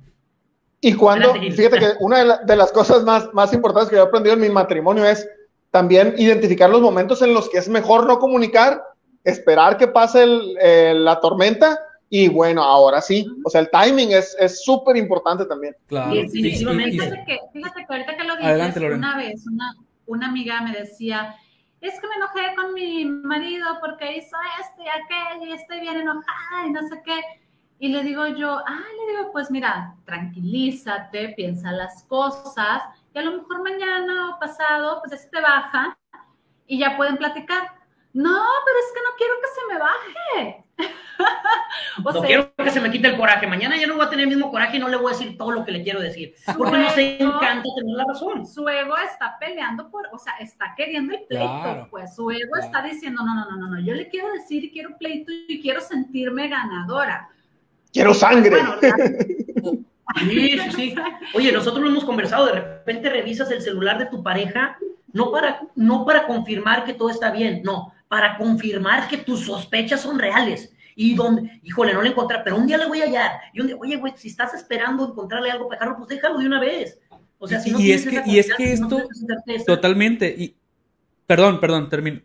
Y cuando, fíjate que (laughs) una de, las cosas más, más importantes que yo he aprendido en mi matrimonio es también identificar los momentos en los que es mejor no comunicar esperar que pase la tormenta y bueno, ahora sí, o sea, el timing es súper importante también. Claro. fíjate, que, fíjate que ahorita que lo dices, una vez una, una amiga me decía, es que me enojé con mi marido porque hizo esto y aquello y estoy bien enojada y no sé qué. Y le digo yo, ah, le digo, pues mira, tranquilízate, piensa las cosas y a lo mejor mañana o pasado, pues eso te baja y ya pueden platicar no, pero es que no quiero que se me baje. (laughs) no quiero que se me quite el coraje. Mañana ya no voy a tener el mismo coraje y no le voy a decir todo lo que le quiero decir. Porque no se encanta tener la razón. Su ego está peleando por, o sea, está queriendo el pleito. pues su ego está diciendo, no, no, no, no, no, yo le quiero decir y quiero pleito y quiero sentirme ganadora. Quiero sangre. sí, sí, sí. (laughs) Oye, nosotros lo hemos conversado. De repente revisas el celular de tu pareja, no para, no para confirmar que todo está bien, no para confirmar que tus sospechas son reales. Y donde, híjole, no le encontré, pero un día le voy a hallar. Y un día, oye, güey, si estás esperando encontrarle algo pejarlo, pues déjalo de una vez. O sea, si no y, es que, y es que esto, totalmente, y, perdón, perdón, termino.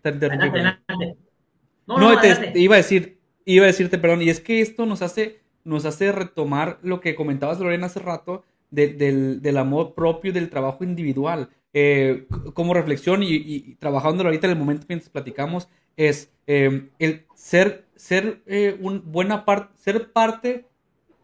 No, no, te, iba a decir, iba a decirte, perdón, y es que esto nos hace, nos hace retomar lo que comentabas, Lorena, hace rato, del, del amor propio, del trabajo individual. Eh, como reflexión y, y, trabajándolo ahorita en el momento mientras platicamos, es eh, el ser, ser, eh, un buena parte ser parte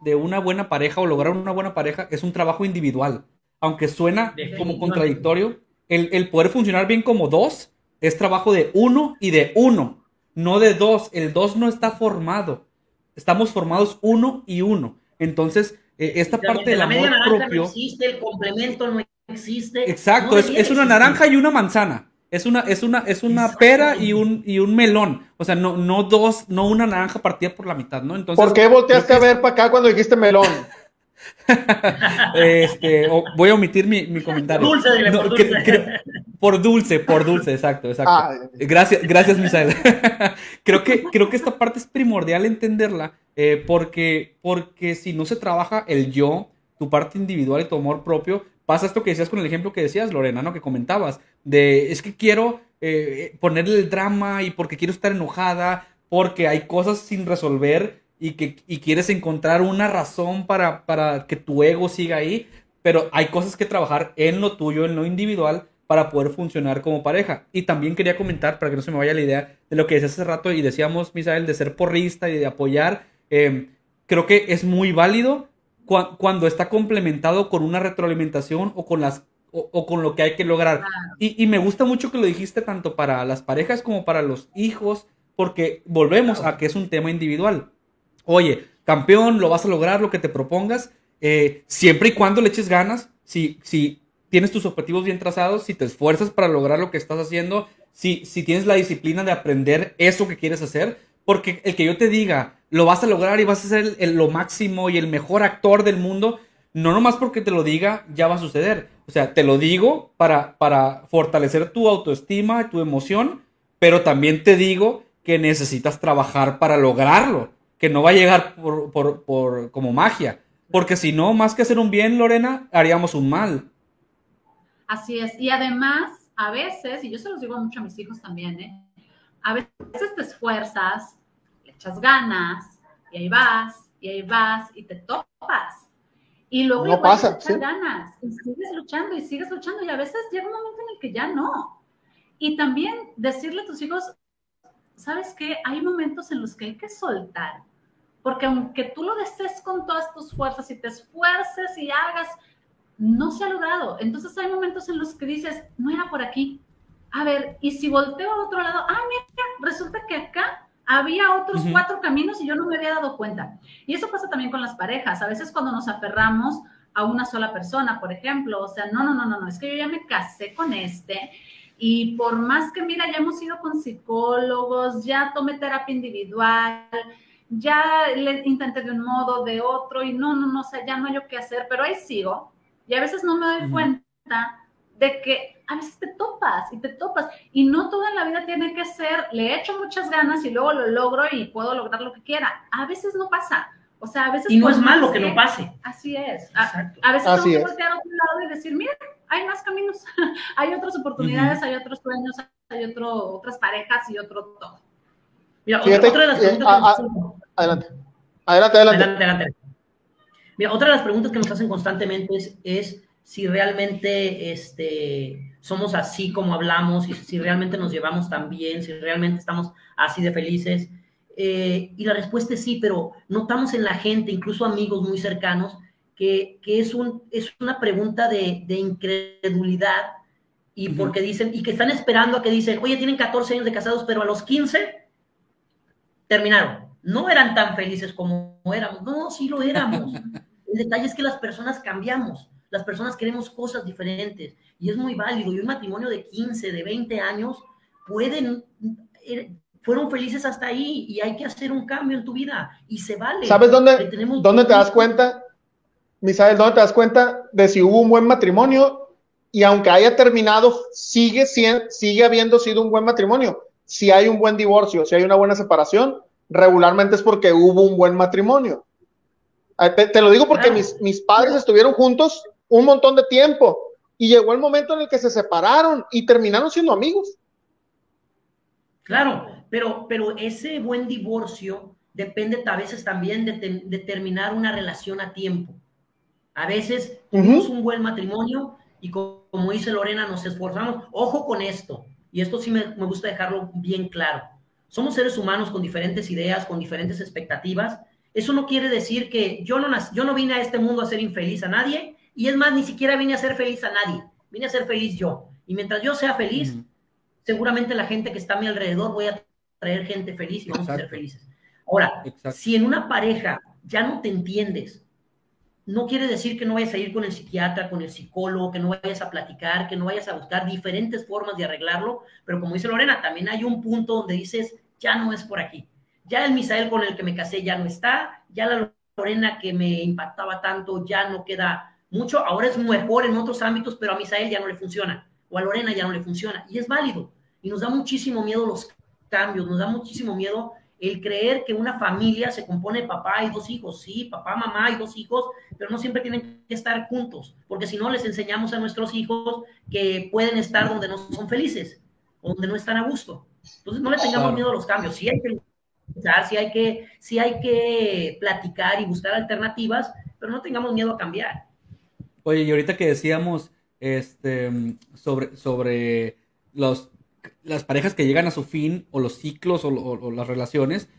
de una buena pareja o lograr una buena pareja es un trabajo individual. Aunque suena como contradictorio, el, el poder funcionar bien como dos es trabajo de uno y de uno, no de dos. El dos no está formado. Estamos formados uno y uno. Entonces, esta parte del amor propio. existe, el complemento no existe. Exacto, es, una naranja y una manzana. Es una, es una, es una pera y un, y un melón. O sea, no, no dos, no una naranja partida por la mitad, ¿no? Entonces, ¿Por qué volteaste a ver para acá cuando dijiste melón? (laughs) este, voy a omitir mi, comentario. Dulce, por, dulce. por dulce. por dulce, exacto, exacto. Ah, gracias, gracias, Misael. (laughs) creo, que, creo que esta parte es primordial entenderla, eh, porque, porque si no se trabaja el yo, tu parte individual y tu amor propio, pasa esto que decías con el ejemplo que decías, Lorena, ¿no? Que comentabas, de es que quiero eh, ponerle el drama y porque quiero estar enojada, porque hay cosas sin resolver y que quieres encontrar una razón para, para que tu ego siga ahí, pero hay cosas que trabajar en lo tuyo, en lo individual, para poder funcionar como pareja. Y también quería comentar, para que no se me vaya la idea, de lo que decías hace rato y decíamos, Misael, de ser porrista y de apoyar. Eh, creo que es muy válido cuando está complementado con una retroalimentación o con las o, con lo que hay que lograr. Y, me gusta mucho que lo dijiste tanto para las parejas como para los hijos, porque volvemos a que es un tema individual. Oye, campeón, lo vas a lograr, lo que te propongas, eh, siempre y cuando le eches ganas, si, si tienes tus objetivos bien trazados, si te esfuerzas para lograr lo que estás haciendo, si, si tienes la disciplina de aprender eso que quieres hacer, porque el que yo te diga, lo vas a lograr y vas a ser lo máximo y el mejor actor del mundo, no nomás porque te lo diga, ya va a suceder. O sea, te lo digo para, para fortalecer tu autoestima, tu emoción, pero también te digo que necesitas trabajar para lograrlo, que no va a llegar por, por, por como magia, porque si no, más que hacer un bien, Lorena, haríamos un mal. Así es, y además, a veces, y yo se los digo mucho a mis hijos también, ¿eh? A veces te esfuerzas, le echas ganas, y ahí vas, y ahí vas, y te topas. Y luego no pasa, ¿sí? ganas, y sigues luchando, y sigues luchando, y a veces llega un momento en el que ya no. Y también decirle a tus hijos, ¿sabes qué? Hay momentos en los que hay que soltar, porque aunque tú lo desees con todas tus fuerzas y te esfuerces y hagas, no se ha logrado. Entonces hay momentos en los que dices, no era por aquí, a ver, y si volteo a otro lado, ah, mira, resulta que acá había otros cuatro caminos y yo no me había dado cuenta. Y eso pasa también con las parejas. A veces cuando nos aferramos a una sola persona, por ejemplo, o sea, no, no, no, no, no, es que yo ya me casé con este y por más que, mira, ya hemos ido con psicólogos, ya tomé terapia individual, ya le intenté de un modo, de otro, y no, no, no, o sea, ya no hay yo qué hacer, pero ahí sigo. Y a veces no me doy cuenta de que a veces te topas y te topas. Y no toda la vida tiene que ser, le echo muchas ganas y luego lo logro y puedo lograr lo que quiera. A veces no pasa. O sea, a veces... Y no es malo que no pase. Así es. A, a, veces tengo que voltear a otro lado y decir, mira, hay más caminos, (laughs) hay otras oportunidades, hay otros sueños, hay otro, otras parejas y otro todo. Mira, otra, de las preguntas... a, a, adelante. Adelante, adelante. Adelante, adelante. Mira, otra de las preguntas que nos hacen constantemente es, es si realmente este, somos así como hablamos y si realmente nos llevamos tan bien, si realmente estamos así de felices. Eh, y la respuesta es sí, pero notamos en la gente, incluso amigos muy cercanos, que, que es, un, es una pregunta de, de incredulidad y porque dicen, y que están esperando a que dicen, oye, tienen 14 años de casados, pero a los 15 terminaron. No eran tan felices como éramos. No, sí lo éramos. (laughs) El detalle es que las personas cambiamos las personas queremos cosas diferentes y es muy válido. Y un matrimonio de 15, de 20 años pueden, eh, fueron felices hasta ahí y hay que hacer un cambio en tu vida y se vale. ¿Sabes dónde, dónde te das cuenta, Misael, dónde te das cuenta de si hubo un buen matrimonio y aunque haya terminado, sigue, sigue habiendo sido un buen matrimonio? Si hay un buen divorcio, si hay una buena separación, regularmente es porque hubo un buen matrimonio. Te, lo digo porque mis, mis padres estuvieron juntos un montón de tiempo. Y llegó el momento en el que se separaron y terminaron siendo amigos. Claro, pero, pero ese buen divorcio depende a veces también de, terminar una relación a tiempo. A veces tuvimos un buen matrimonio y como, dice Lorena, nos esforzamos. Ojo con esto, y esto sí me, me gusta dejarlo bien claro. Somos seres humanos con diferentes ideas, con diferentes expectativas. Eso no quiere decir que yo no, yo no vine a este mundo a ser infeliz a nadie y es más, ni siquiera vine a ser feliz a nadie, vine a ser feliz yo. Y mientras yo sea feliz, seguramente la gente que está a mi alrededor voy a traer gente feliz y vamos a ser felices. Ahora, si en una pareja ya no te entiendes, no quiere decir que no vayas a ir con el psiquiatra, con el psicólogo, que no vayas a platicar, que no vayas a buscar diferentes formas de arreglarlo, pero como dice Lorena, también hay un punto donde dices, ya no es por aquí. Ya el Misael con el que me casé ya no está, ya la Lorena que me impactaba tanto ya no queda mucho, ahora es mejor en otros ámbitos, pero a Misael ya no le funciona, o a Lorena ya no le funciona, y es válido. Y nos da muchísimo miedo los cambios, nos da muchísimo miedo el creer que una familia se compone de papá y dos hijos, sí, papá, mamá y dos hijos, pero no siempre tienen que estar juntos, porque si no les enseñamos a nuestros hijos que pueden estar donde no son felices, donde no están a gusto. Entonces no le tengamos miedo a los cambios, sí hay que sí hay que, sí hay que platicar y buscar alternativas, pero no tengamos miedo a cambiar. Oye, y ahorita que decíamos este, sobre, sobre los, las parejas que llegan a su fin, o los ciclos, o, las relaciones,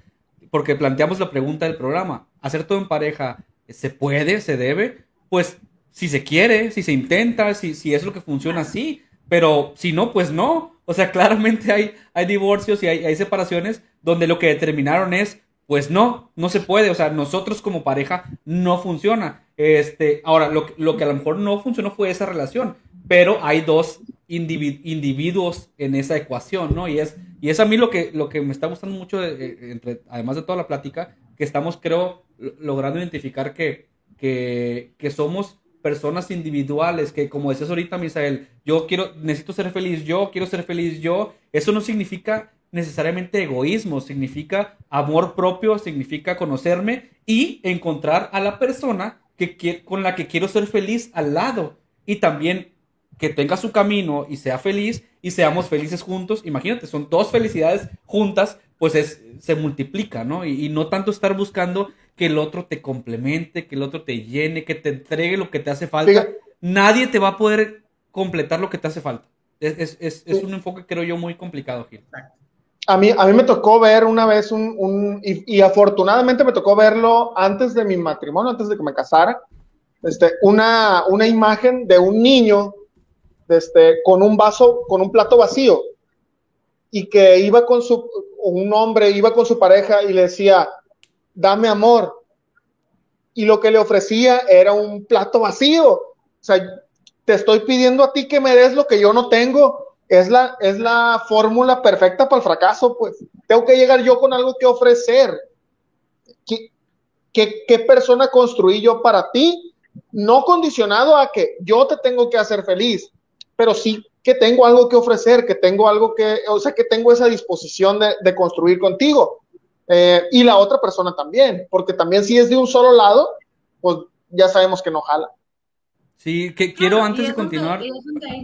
porque planteamos la pregunta del programa, ¿hacer todo en pareja se puede, se debe? Pues si se quiere, si se intenta, si, si es lo que funciona, sí, pero si no, pues no. O sea, (laughs) claramente hay, hay divorcios y hay, hay separaciones donde lo que determinaron es pues no, no se puede. O sea, nosotros como pareja no funciona. Este, ahora, lo, lo que a lo mejor no funcionó fue esa relación, pero hay dos individuos en esa ecuación, ¿no? Y es, y es a mí lo que, lo que me está gustando mucho, entre, además de toda la plática, que estamos, creo, logrando identificar que, que, que somos personas individuales, que como decías ahorita, Misael, yo quiero, necesito ser feliz yo, quiero ser feliz yo, eso no significa necesariamente egoísmo, significa amor propio, significa conocerme y encontrar a la persona que, con la que quiero ser feliz al lado y también que tenga su camino y sea feliz y seamos felices juntos. Imagínate, son dos felicidades juntas, pues es, se multiplica, ¿no? Y, y no tanto estar buscando que el otro te complemente, que el otro te llene, que te entregue lo que te hace falta. Nadie te va a poder completar lo que te hace falta. Es, es, es, un enfoque, creo yo, muy complicado, Gil. A mí, a mí me tocó ver una vez un, un y, afortunadamente me tocó verlo antes de mi matrimonio, antes de que me casara, este, una, una imagen de un niño este, con un vaso, con un plato vacío y que iba con su, un hombre iba con su pareja y le decía, dame amor. Y lo que le ofrecía era un plato vacío. O sea, te estoy pidiendo a ti que me des lo que yo no tengo. Es la, es la fórmula perfecta para el fracaso, pues. Tengo que llegar yo con algo que ofrecer. ¿Qué, qué, persona construí yo para ti? No condicionado a que yo te tengo que hacer feliz, pero sí que tengo algo que ofrecer, que tengo algo que, o sea, que tengo esa disposición de, de construir contigo. Eh, y la otra persona también, porque también si es de un solo lado, pues ya sabemos que no jala. Sí, que quiero antes de continuar.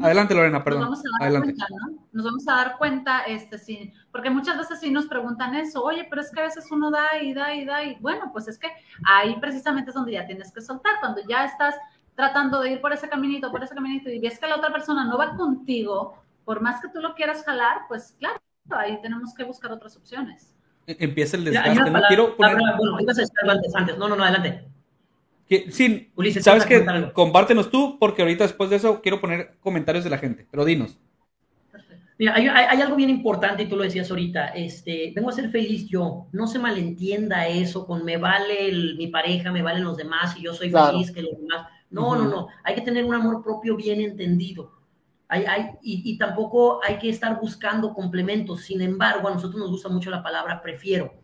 Adelante, Lorena, perdón. Nos vamos a dar Adelante. cuenta, ¿no? Nos vamos a dar cuenta, este, sí, porque muchas veces sí nos preguntan eso, oye, pero es que a veces uno da y da y da y bueno, pues es que ahí precisamente es donde ya tienes que soltar, cuando ya estás tratando de ir por ese caminito, por ese caminito y ves que la otra persona no va contigo, por más que tú lo quieras jalar, pues claro, ahí tenemos que buscar otras opciones empieza el desgaste. no quiero poner... bueno, ibas a estar antes, antes. No, no, no, adelante. Que, sí, Ulises, sabes que compártenos tú, porque ahorita después de eso quiero poner comentarios de la gente, pero dinos. Mira, hay, hay, algo bien importante y tú lo decías ahorita. Este, vengo a ser feliz yo. No se malentienda eso con me vale el, mi pareja, me valen los demás y yo soy feliz que los demás. No, no, no. Hay que tener un amor propio bien entendido. Hay, hay, y, y, tampoco hay que estar buscando complementos. Sin embargo, a nosotros nos gusta mucho la palabra prefiero.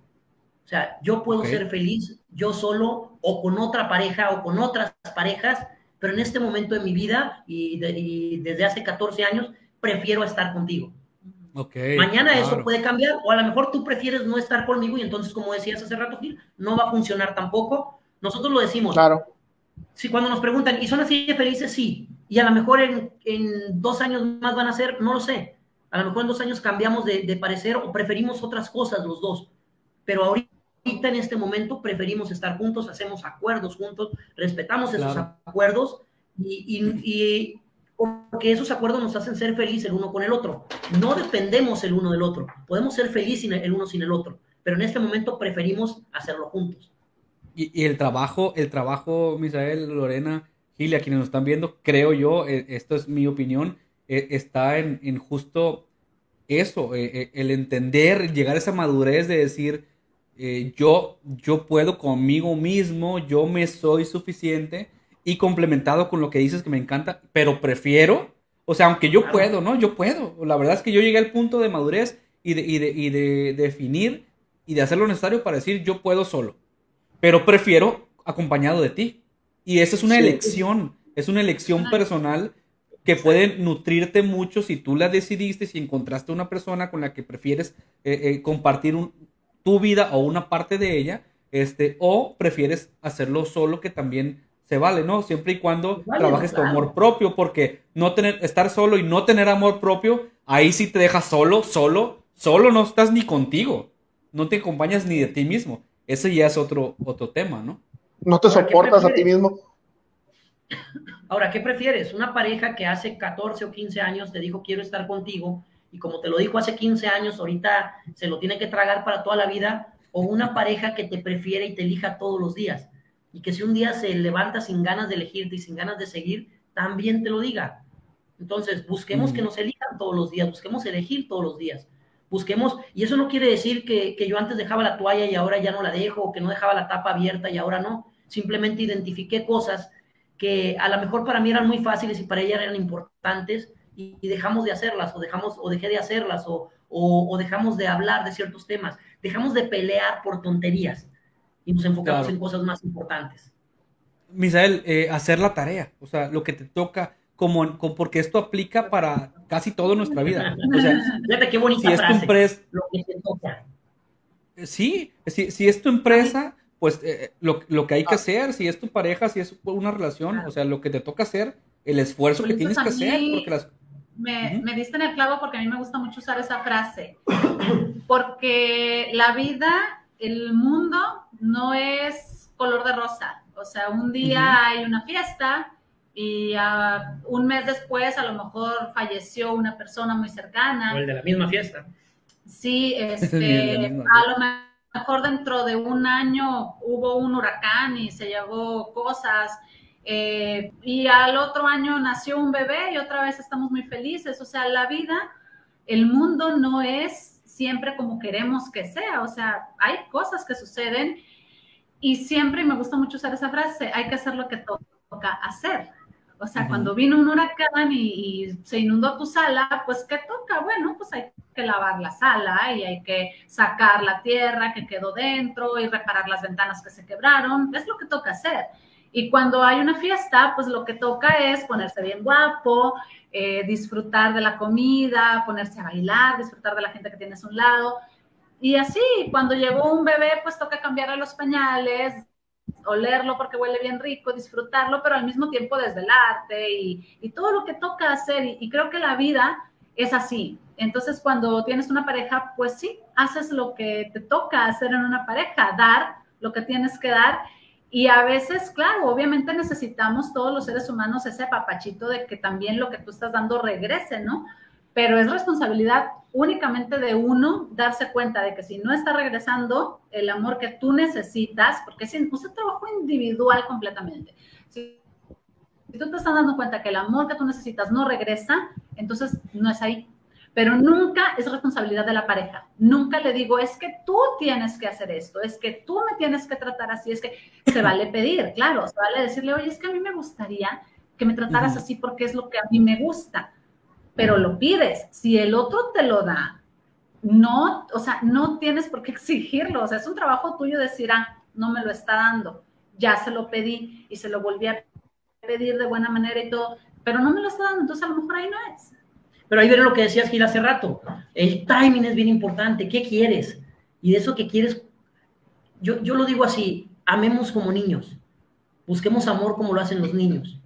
O sea, yo puedo okay. ser feliz yo solo o con otra pareja o con otras parejas, pero en este momento de mi vida y, de, y desde hace 14 años, prefiero estar contigo. Okay, Mañana claro. eso puede cambiar o a lo mejor tú prefieres no estar conmigo y entonces, como decías hace rato, Gil, no va a funcionar tampoco. Nosotros lo decimos. Claro. Si cuando nos preguntan, ¿y son así de felices? Sí y a lo mejor en, en, dos años más van a ser, no lo sé, a lo mejor en dos años cambiamos de, de, parecer o preferimos otras cosas los dos, pero ahorita en este momento preferimos estar juntos, hacemos acuerdos juntos, respetamos esos claro. acuerdos y, y, y, porque esos acuerdos nos hacen ser felices el uno con el otro. No dependemos el uno del otro, podemos ser felices el uno sin el otro, pero en este momento preferimos hacerlo juntos. Y, y el trabajo, el trabajo, Misael, Lorena, Gil, a quienes nos están viendo, creo yo, eh, esto es mi opinión, eh, está en, en, justo eso, eh, el entender, llegar a esa madurez de decir, yo, yo puedo conmigo mismo, yo me soy suficiente y complementado con lo que dices que me encanta, pero prefiero, o sea, aunque yo claro. puedo, ¿no? Yo puedo. La verdad es que yo llegué al punto de madurez y de, y de, y de definir y de hacer lo necesario para decir, yo puedo solo, pero prefiero acompañado de ti. Y esa es una sí. elección, es una elección personal que puede nutrirte mucho si tú la decidiste, si encontraste una persona con la que prefieres eh, eh, compartir un, tu vida o una parte de ella, este, o prefieres hacerlo solo, que también se vale, ¿no? Siempre y cuando vale, trabajes claro. tu amor propio, porque no tener, estar solo y no tener amor propio, ahí sí te dejas solo, solo, solo no estás ni contigo, no te acompañas ni de ti mismo. Ese ya es otro, otro tema, ¿no? No te soportas a ti mismo. Ahora, ¿qué prefieres? ¿Una pareja que hace 14 o 15 años te dijo quiero estar contigo y como te lo dijo hace 15 años, ahorita se lo tiene que tragar para toda la vida? ¿O una pareja que te prefiere y te elija todos los días? Y que si un día se levanta sin ganas de elegirte y sin ganas de seguir, también te lo diga. Entonces, busquemos mm. que nos elijan todos los días, busquemos elegir todos los días. Busquemos, y eso no quiere decir que, que yo antes dejaba la toalla y ahora ya no la dejo, o que no dejaba la tapa abierta y ahora no simplemente identifiqué cosas que a lo mejor para mí eran muy fáciles y para ella eran importantes y, dejamos de hacerlas o dejamos o dejé de hacerlas o, o, dejamos de hablar de ciertos temas, dejamos de pelear por tonterías y nos enfocamos en cosas más importantes. Misael, eh, hacer la tarea, o sea, lo que te toca, como, porque esto aplica para casi toda nuestra vida. O sea, (laughs) Fíjate qué bonita si frase, es tu empresa, lo que te toca. Sí, si, si es tu empresa, pues eh, lo, lo, que hay que ah. hacer, si es tu pareja, si es una relación, o sea, lo que te toca hacer, el esfuerzo que tienes que hacer, porque las... Me, me diste en el clavo porque a mí me gusta mucho usar esa frase, porque la vida, el mundo no es color de rosa, o sea, un día hay una fiesta y un mes después a lo mejor falleció una persona muy cercana. O el de la misma fiesta. Sí, (laughs) este, a lo mejor mejor dentro de un año hubo un huracán y se llevó cosas. Eh, y al otro año nació un bebé y otra vez estamos muy felices. O sea, la vida, el mundo no es siempre como queremos que sea. O sea, hay cosas que suceden y siempre me gusta mucho usar esa frase, hay que hacer lo que toca hacer. O sea, cuando vino un huracán y, se inundó tu sala, pues ¿qué toca? Bueno, pues hay que lavar la sala y hay que sacar la tierra que quedó dentro y reparar las ventanas que se quebraron. Es lo que toca hacer. Y cuando hay una fiesta, pues lo que toca es ponerse bien guapo, eh, disfrutar de la comida, ponerse a bailar, disfrutar de la gente que tienes a un lado. Y así, cuando llegó un bebé, pues toca cambiarle los pañales, olerlo porque huele bien rico, disfrutarlo, pero al mismo tiempo desvelarte y, y todo lo que toca hacer. Y, creo que la vida es así. Entonces, cuando tienes una pareja, pues sí, haces lo que te toca hacer en una pareja, dar lo que tienes que dar. Y a veces, claro, obviamente necesitamos todos los seres humanos ese papachito de que también lo que tú estás dando regrese, ¿no? pero es responsabilidad únicamente de uno darse cuenta de que si no está regresando el amor que tú necesitas, porque es un trabajo individual completamente. Si, tú te estás dando cuenta que el amor que tú necesitas no regresa, entonces no es ahí. Pero nunca es responsabilidad de la pareja. Nunca le digo, es que tú tienes que hacer esto, es que tú me tienes que tratar así, es que (laughs) se vale pedir, claro, se vale decirle, oye, es que a mí me gustaría que me trataras así porque es lo que a mí me gusta pero lo pides. Si el otro te lo da, no, o sea, no tienes por qué exigirlo. O sea, es un trabajo tuyo decir, ah, no me lo está dando. Ya se lo pedí y se lo volví a pedir de buena manera y todo, pero no me lo está dando, entonces a lo mejor ahí no es. Pero ahí viene lo que decías, Gil, hace rato. El timing es bien importante. ¿Qué quieres? Y de eso que quieres, yo, yo lo digo así, amemos como niños. Busquemos amor como lo hacen los niños.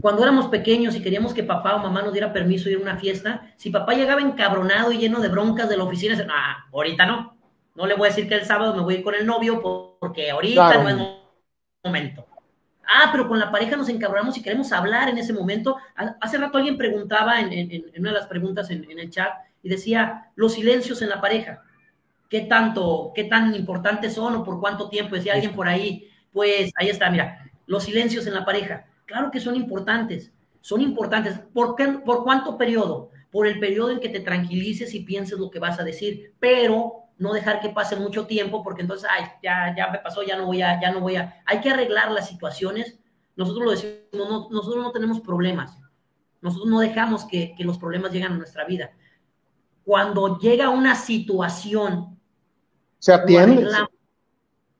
Cuando éramos pequeños y queríamos que papá o mamá nos diera permiso de ir a una fiesta, si papá llegaba encabronado y lleno de broncas de la oficina, decía, ah, ahorita no. No le voy a decir que el sábado me voy a ir con el novio porque ahorita no es momento. Ah, pero con la pareja nos encabronamos y queremos hablar en ese momento. Hace rato alguien preguntaba en, una de las preguntas en, el chat y decía, los silencios en la pareja, ¿qué tanto, qué tan importantes son o por cuánto tiempo? Decía alguien por ahí, pues ahí está, mira, los silencios en la pareja Claro que son importantes, son importantes. ¿Por, qué, ¿Por cuánto periodo? Por el periodo en que te tranquilices y pienses lo que vas a decir, pero no dejar que pase mucho tiempo porque entonces, ay, ya, ya me pasó, ya no voy a, ya no voy a. Hay que arreglar las situaciones. Nosotros lo decimos, nosotros no tenemos problemas. Nosotros no dejamos que, que los problemas lleguen a nuestra vida. Cuando llega una situación, se atiende.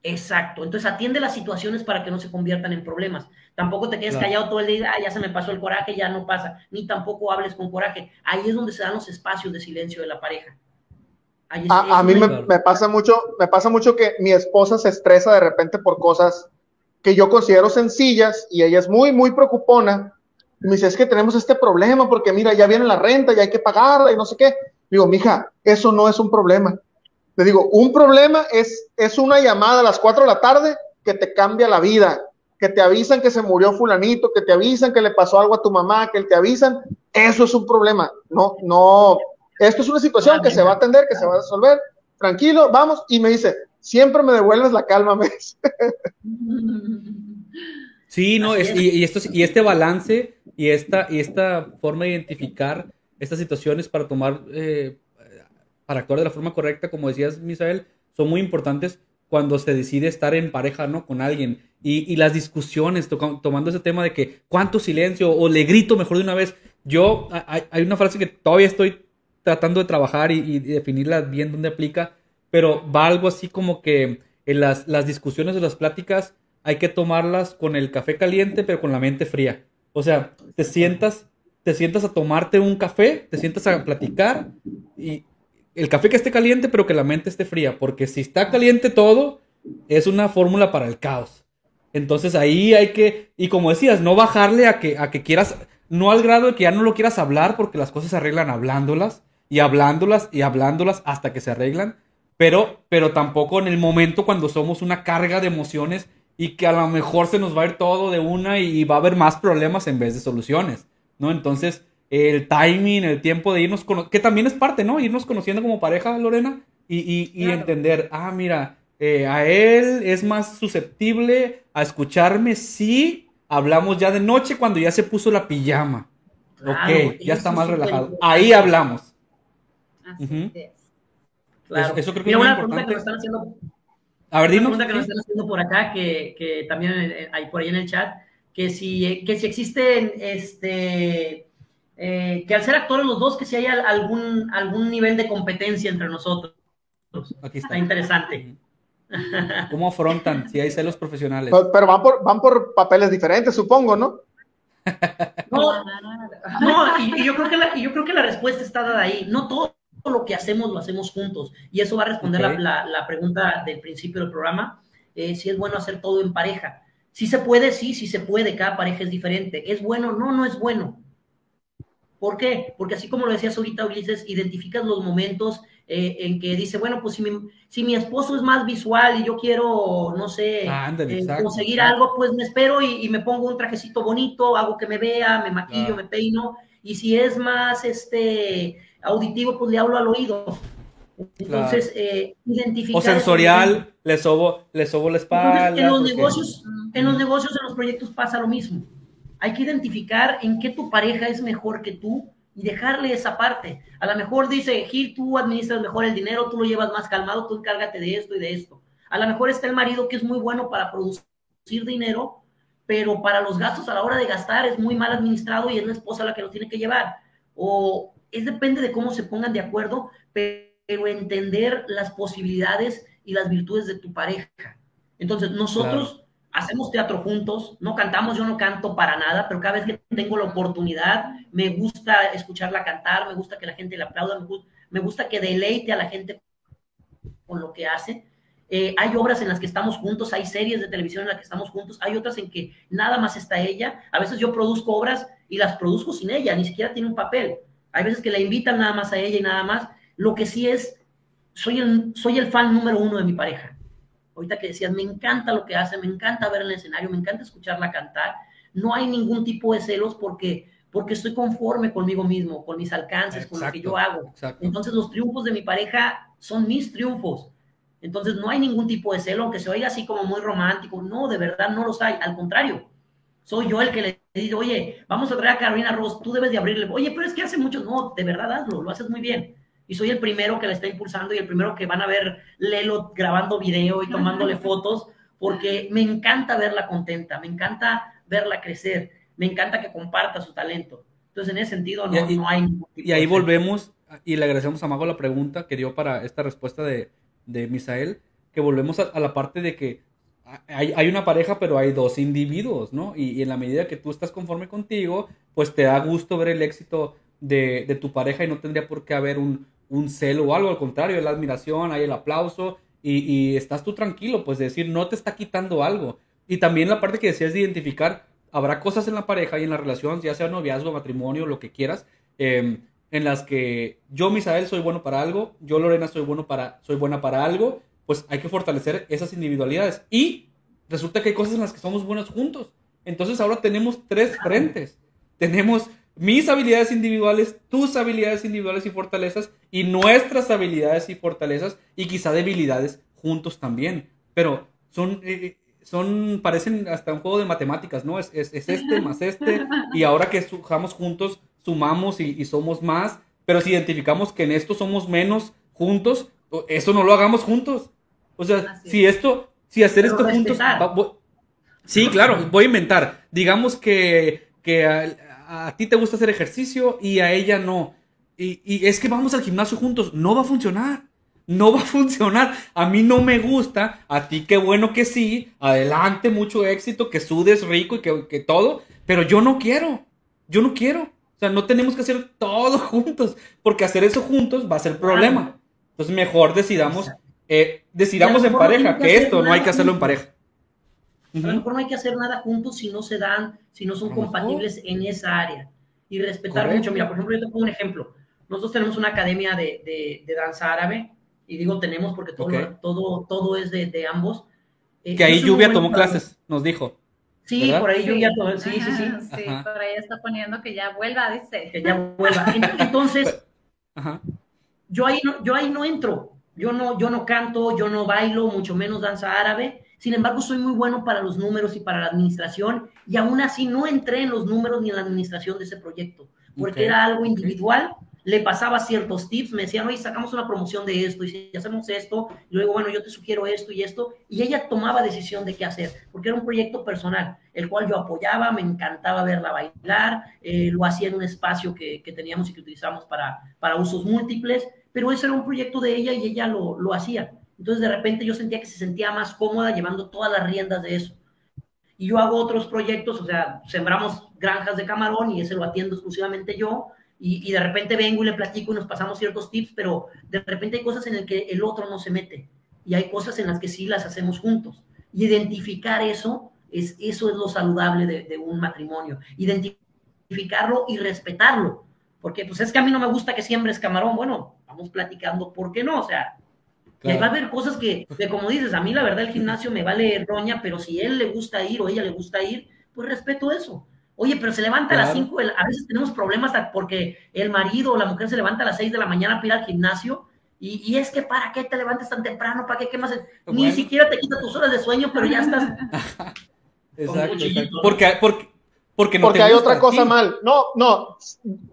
Exacto. Entonces atiende las situaciones para que no se conviertan en problemas. Tampoco te quedes callado todo el día, ah, ya se me pasó el coraje, ya no pasa. Ni tampoco hables con coraje. Ahí es donde se dan los espacios de silencio de la pareja. A, mí me, pasa mucho, me pasa mucho que mi esposa se estresa de repente por cosas que yo considero sencillas y ella es muy, muy preocupona. Y me dice, es que tenemos este problema porque mira, ya viene la renta, ya hay que pagarla y no sé qué. Digo, mija, eso no es un problema le digo, un problema es, es una llamada a las 4 de la tarde que te cambia la vida, que te avisan que se murió fulanito, que te avisan que le pasó algo a tu mamá, que te avisan, eso es un problema. No, no, esto es una situación que se va a atender, que se va a resolver. Tranquilo, vamos. Y me dice, siempre me devuelves la calma, me (laughs) Sí, no, y, esto, y este balance y esta, y esta forma de identificar estas situaciones para tomar eh, para actuar de la forma correcta, como decías, Misael, son muy importantes cuando se decide estar en pareja, ¿no? Con alguien. Y, las discusiones, tomando ese tema de que cuánto silencio, o le grito mejor de una vez, yo, hay, una frase que todavía estoy tratando de trabajar y, definirla bien dónde aplica, pero va algo así como que en las, las discusiones de las pláticas hay que tomarlas con el café caliente, pero con la mente fría. O sea, te sientas, te sientas a tomarte un café, te sientas a platicar y el café que esté caliente, pero que la mente esté fría, porque si está caliente todo, es una fórmula para el caos. Entonces ahí hay que, y como decías, no bajarle a que, a que quieras, no al grado de que ya no lo quieras hablar, porque las cosas se arreglan hablándolas, y hablándolas, y hablándolas hasta que se arreglan, pero, pero tampoco en el momento cuando somos una carga de emociones y que a lo mejor se nos va a ir todo de una y va a haber más problemas en vez de soluciones, ¿no? Entonces, el timing, el tiempo de irnos, que también es parte, ¿no? Irnos conociendo como pareja, Lorena, y, y, entender, ah, mira, eh, a él es más susceptible a escucharme si hablamos ya de noche cuando ya se puso la pijama. ok, ya está más relajado. Ahí hablamos. Así es. Claro. Eso, creo que es muy importante. Que están haciendo, a ver. Una pregunta que nos están haciendo por acá, que, que también hay por ahí en el chat, que si, que si existen, este, eh, que al ser actores los dos, que si hay algún, algún nivel de competencia entre nosotros. Aquí está. está interesante. ¿Cómo afrontan si hay celos profesionales? Pero, van, por, van por papeles diferentes, supongo, ¿no? No, no y, yo creo que la, yo creo que la respuesta está dada ahí. No todo lo que hacemos lo hacemos juntos. Y eso va a responder la, la, pregunta del principio del programa, eh, si es bueno hacer todo en pareja. Si se puede, sí, sí se puede, cada pareja es diferente. ¿Es bueno? No, no es bueno. ¿Por qué? Porque así como lo decías ahorita, Ulises, identificas los momentos eh, en que dice, bueno, pues si mi, si mi, esposo es más visual y yo quiero, no sé, eh, conseguir algo, pues me espero y, me pongo un trajecito bonito, hago que me vea, me maquillo, me peino. Y si es más este auditivo, pues le hablo al oído. Entonces, eh, identificar. O sensorial, le sobo, le sobo la espalda. en los, negocios, en los negocios, en los proyectos pasa lo mismo. Hay que identificar en qué tu pareja es mejor que tú y dejarle esa parte. A lo mejor dice, Gil, tú administras mejor el dinero, tú lo llevas más calmado, tú encárgate de esto y de esto. A lo mejor está el marido que es muy bueno para producir dinero, pero para los gastos a la hora de gastar es muy mal administrado y es la esposa la que lo tiene que llevar. O es depende de cómo se pongan de acuerdo, pero entender las posibilidades y las virtudes de tu pareja. Entonces, nosotros hacemos teatro juntos, no cantamos, yo no canto para nada, pero cada vez que tengo la oportunidad, me gusta escucharla cantar, me gusta que la gente le aplauda, me gusta, que deleite a la gente con lo que hace. Eh, hay obras en las que estamos juntos, hay series de televisión en las que estamos juntos, hay otras en que nada más está ella. A veces yo produzco obras y las produzco sin ella, ni siquiera tiene un papel. Hay veces que la invitan nada más a ella y nada más. Lo que sí es, soy el, soy el fan número uno de mi pareja ahorita que decías, me encanta lo que hace, me encanta ver el escenario, me encanta escucharla cantar. No hay ningún tipo de celos porque, porque estoy conforme conmigo mismo, con mis alcances, con lo que yo hago. Entonces los triunfos de mi pareja son mis triunfos. Entonces no hay ningún tipo de celo, aunque se oiga así como muy romántico. No, de verdad no los hay. Al contrario, soy yo el que le oye, vamos a traer a Carolina Ross, tú debes de abrirle. Oye, pero es que hace mucho. No, de verdad hazlo, lo haces muy bien y soy el primero que la está impulsando y el primero que van a ver Lelo grabando video y tomándole (laughs) fotos, porque me encanta verla contenta, me encanta verla crecer, me encanta que comparta su talento. Entonces, en ese sentido, no hay Y ahí volvemos, y le agradecemos a Mago la pregunta que dio para esta respuesta de, de Misael, que volvemos a, la parte de que hay, hay, una pareja, pero hay dos individuos, ¿no? Y, y, en la medida que tú estás conforme contigo, pues te da gusto ver el éxito de, de tu pareja y no tendría por qué haber un, un celo o algo, al contrario, la admiración, hay el aplauso y, estás tú tranquilo, pues decir, no te está quitando algo. Y también la parte que decías de identificar, habrá cosas en la pareja y en la relación, ya sea noviazgo, matrimonio, lo que quieras, em, en las que yo, Misael, soy bueno para algo, yo, Lorena, soy, bueno para, soy buena para algo, pues hay que fortalecer esas individualidades. Y resulta que hay cosas en las que somos buenos juntos. Entonces ahora tenemos tres frentes. Tenemos mis habilidades individuales, tus habilidades individuales y fortalezas y nuestras habilidades y fortalezas y quizá debilidades juntos también. Pero son, eh, eh, son, parecen hasta un juego de matemáticas, ¿no? Es, es, este más este y ahora que sumamos juntos, sumamos y, somos más, pero si identificamos que en esto somos menos juntos, eso no lo hagamos juntos. O sea, si esto, si hacer esto juntos... sí, claro, voy a inventar. Digamos que, que a, ti te gusta hacer ejercicio y a ella no. Y, y es que vamos al gimnasio juntos. No va a funcionar no va a (laughs) funcionar. A mí no me gusta, a ti qué bueno que sí, adelante, mucho éxito, que sudes rico y que, que, todo, pero yo no quiero, yo no quiero. O sea, no tenemos que hacer todo (laughs) juntos, porque hacer eso juntos va a ser problema. Entonces mejor decidamos, eh, decidamos en pareja, que, esto no hay que hacerlo en pareja. A lo mejor no hay que hacer nada juntos si no se dan, si no son compatibles en esa área. Y respetar mucho. Mira, por ejemplo, yo te pongo un ejemplo. Nosotros tenemos una academia de, de, de danza árabe y digo tenemos porque todo, todo, todo es de, de ambos. Eh, que ahí Lluvia tomó clases, nos dijo. Sí, por ahí Lluvia tomó, sí, sí, sí. Sí, por ahí está poniendo que ya vuelva, dice. Que ya vuelva. (laughs) Entonces, Yo, ahí no, yo ahí no entro. Yo no, yo no canto, yo no bailo, mucho menos danza árabe. Sin embargo, soy muy bueno para los números y para la administración y aún así no entré en los números ni en la administración de ese proyecto, porque era algo individual le pasaba ciertos tips, me decían, oye, sacamos una promoción de esto, y si hacemos esto, y luego, bueno, yo te sugiero esto y esto, y ella tomaba decisión de qué hacer, porque era un proyecto personal, el cual yo apoyaba, me encantaba verla bailar, eh, lo hacía en un espacio que, que, teníamos y que utilizamos para, para usos múltiples, pero ese era un proyecto de ella y ella lo, lo hacía. Entonces, de repente yo sentía que se sentía más cómoda llevando todas las riendas de eso. Y yo hago otros proyectos, o sea, sembramos granjas de camarón y ese lo atiendo exclusivamente yo, y, de repente vengo y le platico y nos pasamos ciertos tips, pero de repente hay cosas en las que el otro no se mete y hay cosas en las que sí las hacemos juntos. Y identificar eso, es, eso es lo saludable de, un matrimonio. Identificarlo y respetarlo. Porque pues es que a mí no me gusta que siembres camarón. Bueno, vamos platicando, ¿por qué no? O sea, va a haber cosas que, que, como dices, a mí la verdad el gimnasio me vale roña, pero si él le gusta ir o ella le gusta ir, pues respeto eso. Oye, pero se levanta a las 5, a veces tenemos problemas porque el marido o la mujer se levanta a las 6 de la mañana para ir al gimnasio y, es que para qué te levantas tan temprano, para qué quemas, ni siquiera te quita tus horas de sueño, pero ya estás. (laughs) exacto, Porque, porque, porque, no porque hay otra cosa mal. No, no,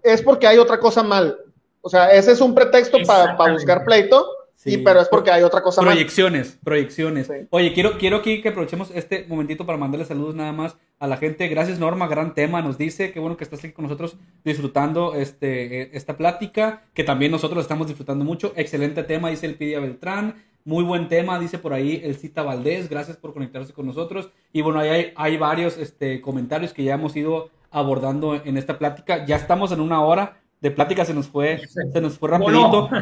es porque hay otra cosa mal. O sea, ese es un pretexto para buscar pleito Sí, pero es porque hay otra cosa Proyecciones, proyecciones. Oye, quiero, quiero aquí que aprovechemos este momentito para mandarle saludos nada más a la gente. Gracias, Norma, gran tema, nos dice. Qué bueno que estás aquí con nosotros disfrutando este, eh, esta plática, que también nosotros estamos disfrutando mucho. Excelente tema, dice el Pidia Beltrán. Muy buen tema, dice por ahí el Cita Valdés. Gracias por conectarse con nosotros. Y bueno, ahí hay, hay varios este, comentarios que ya hemos ido abordando en esta plática. Ya estamos en una hora de plática se nos fue, se nos fue rapidito. (laughs)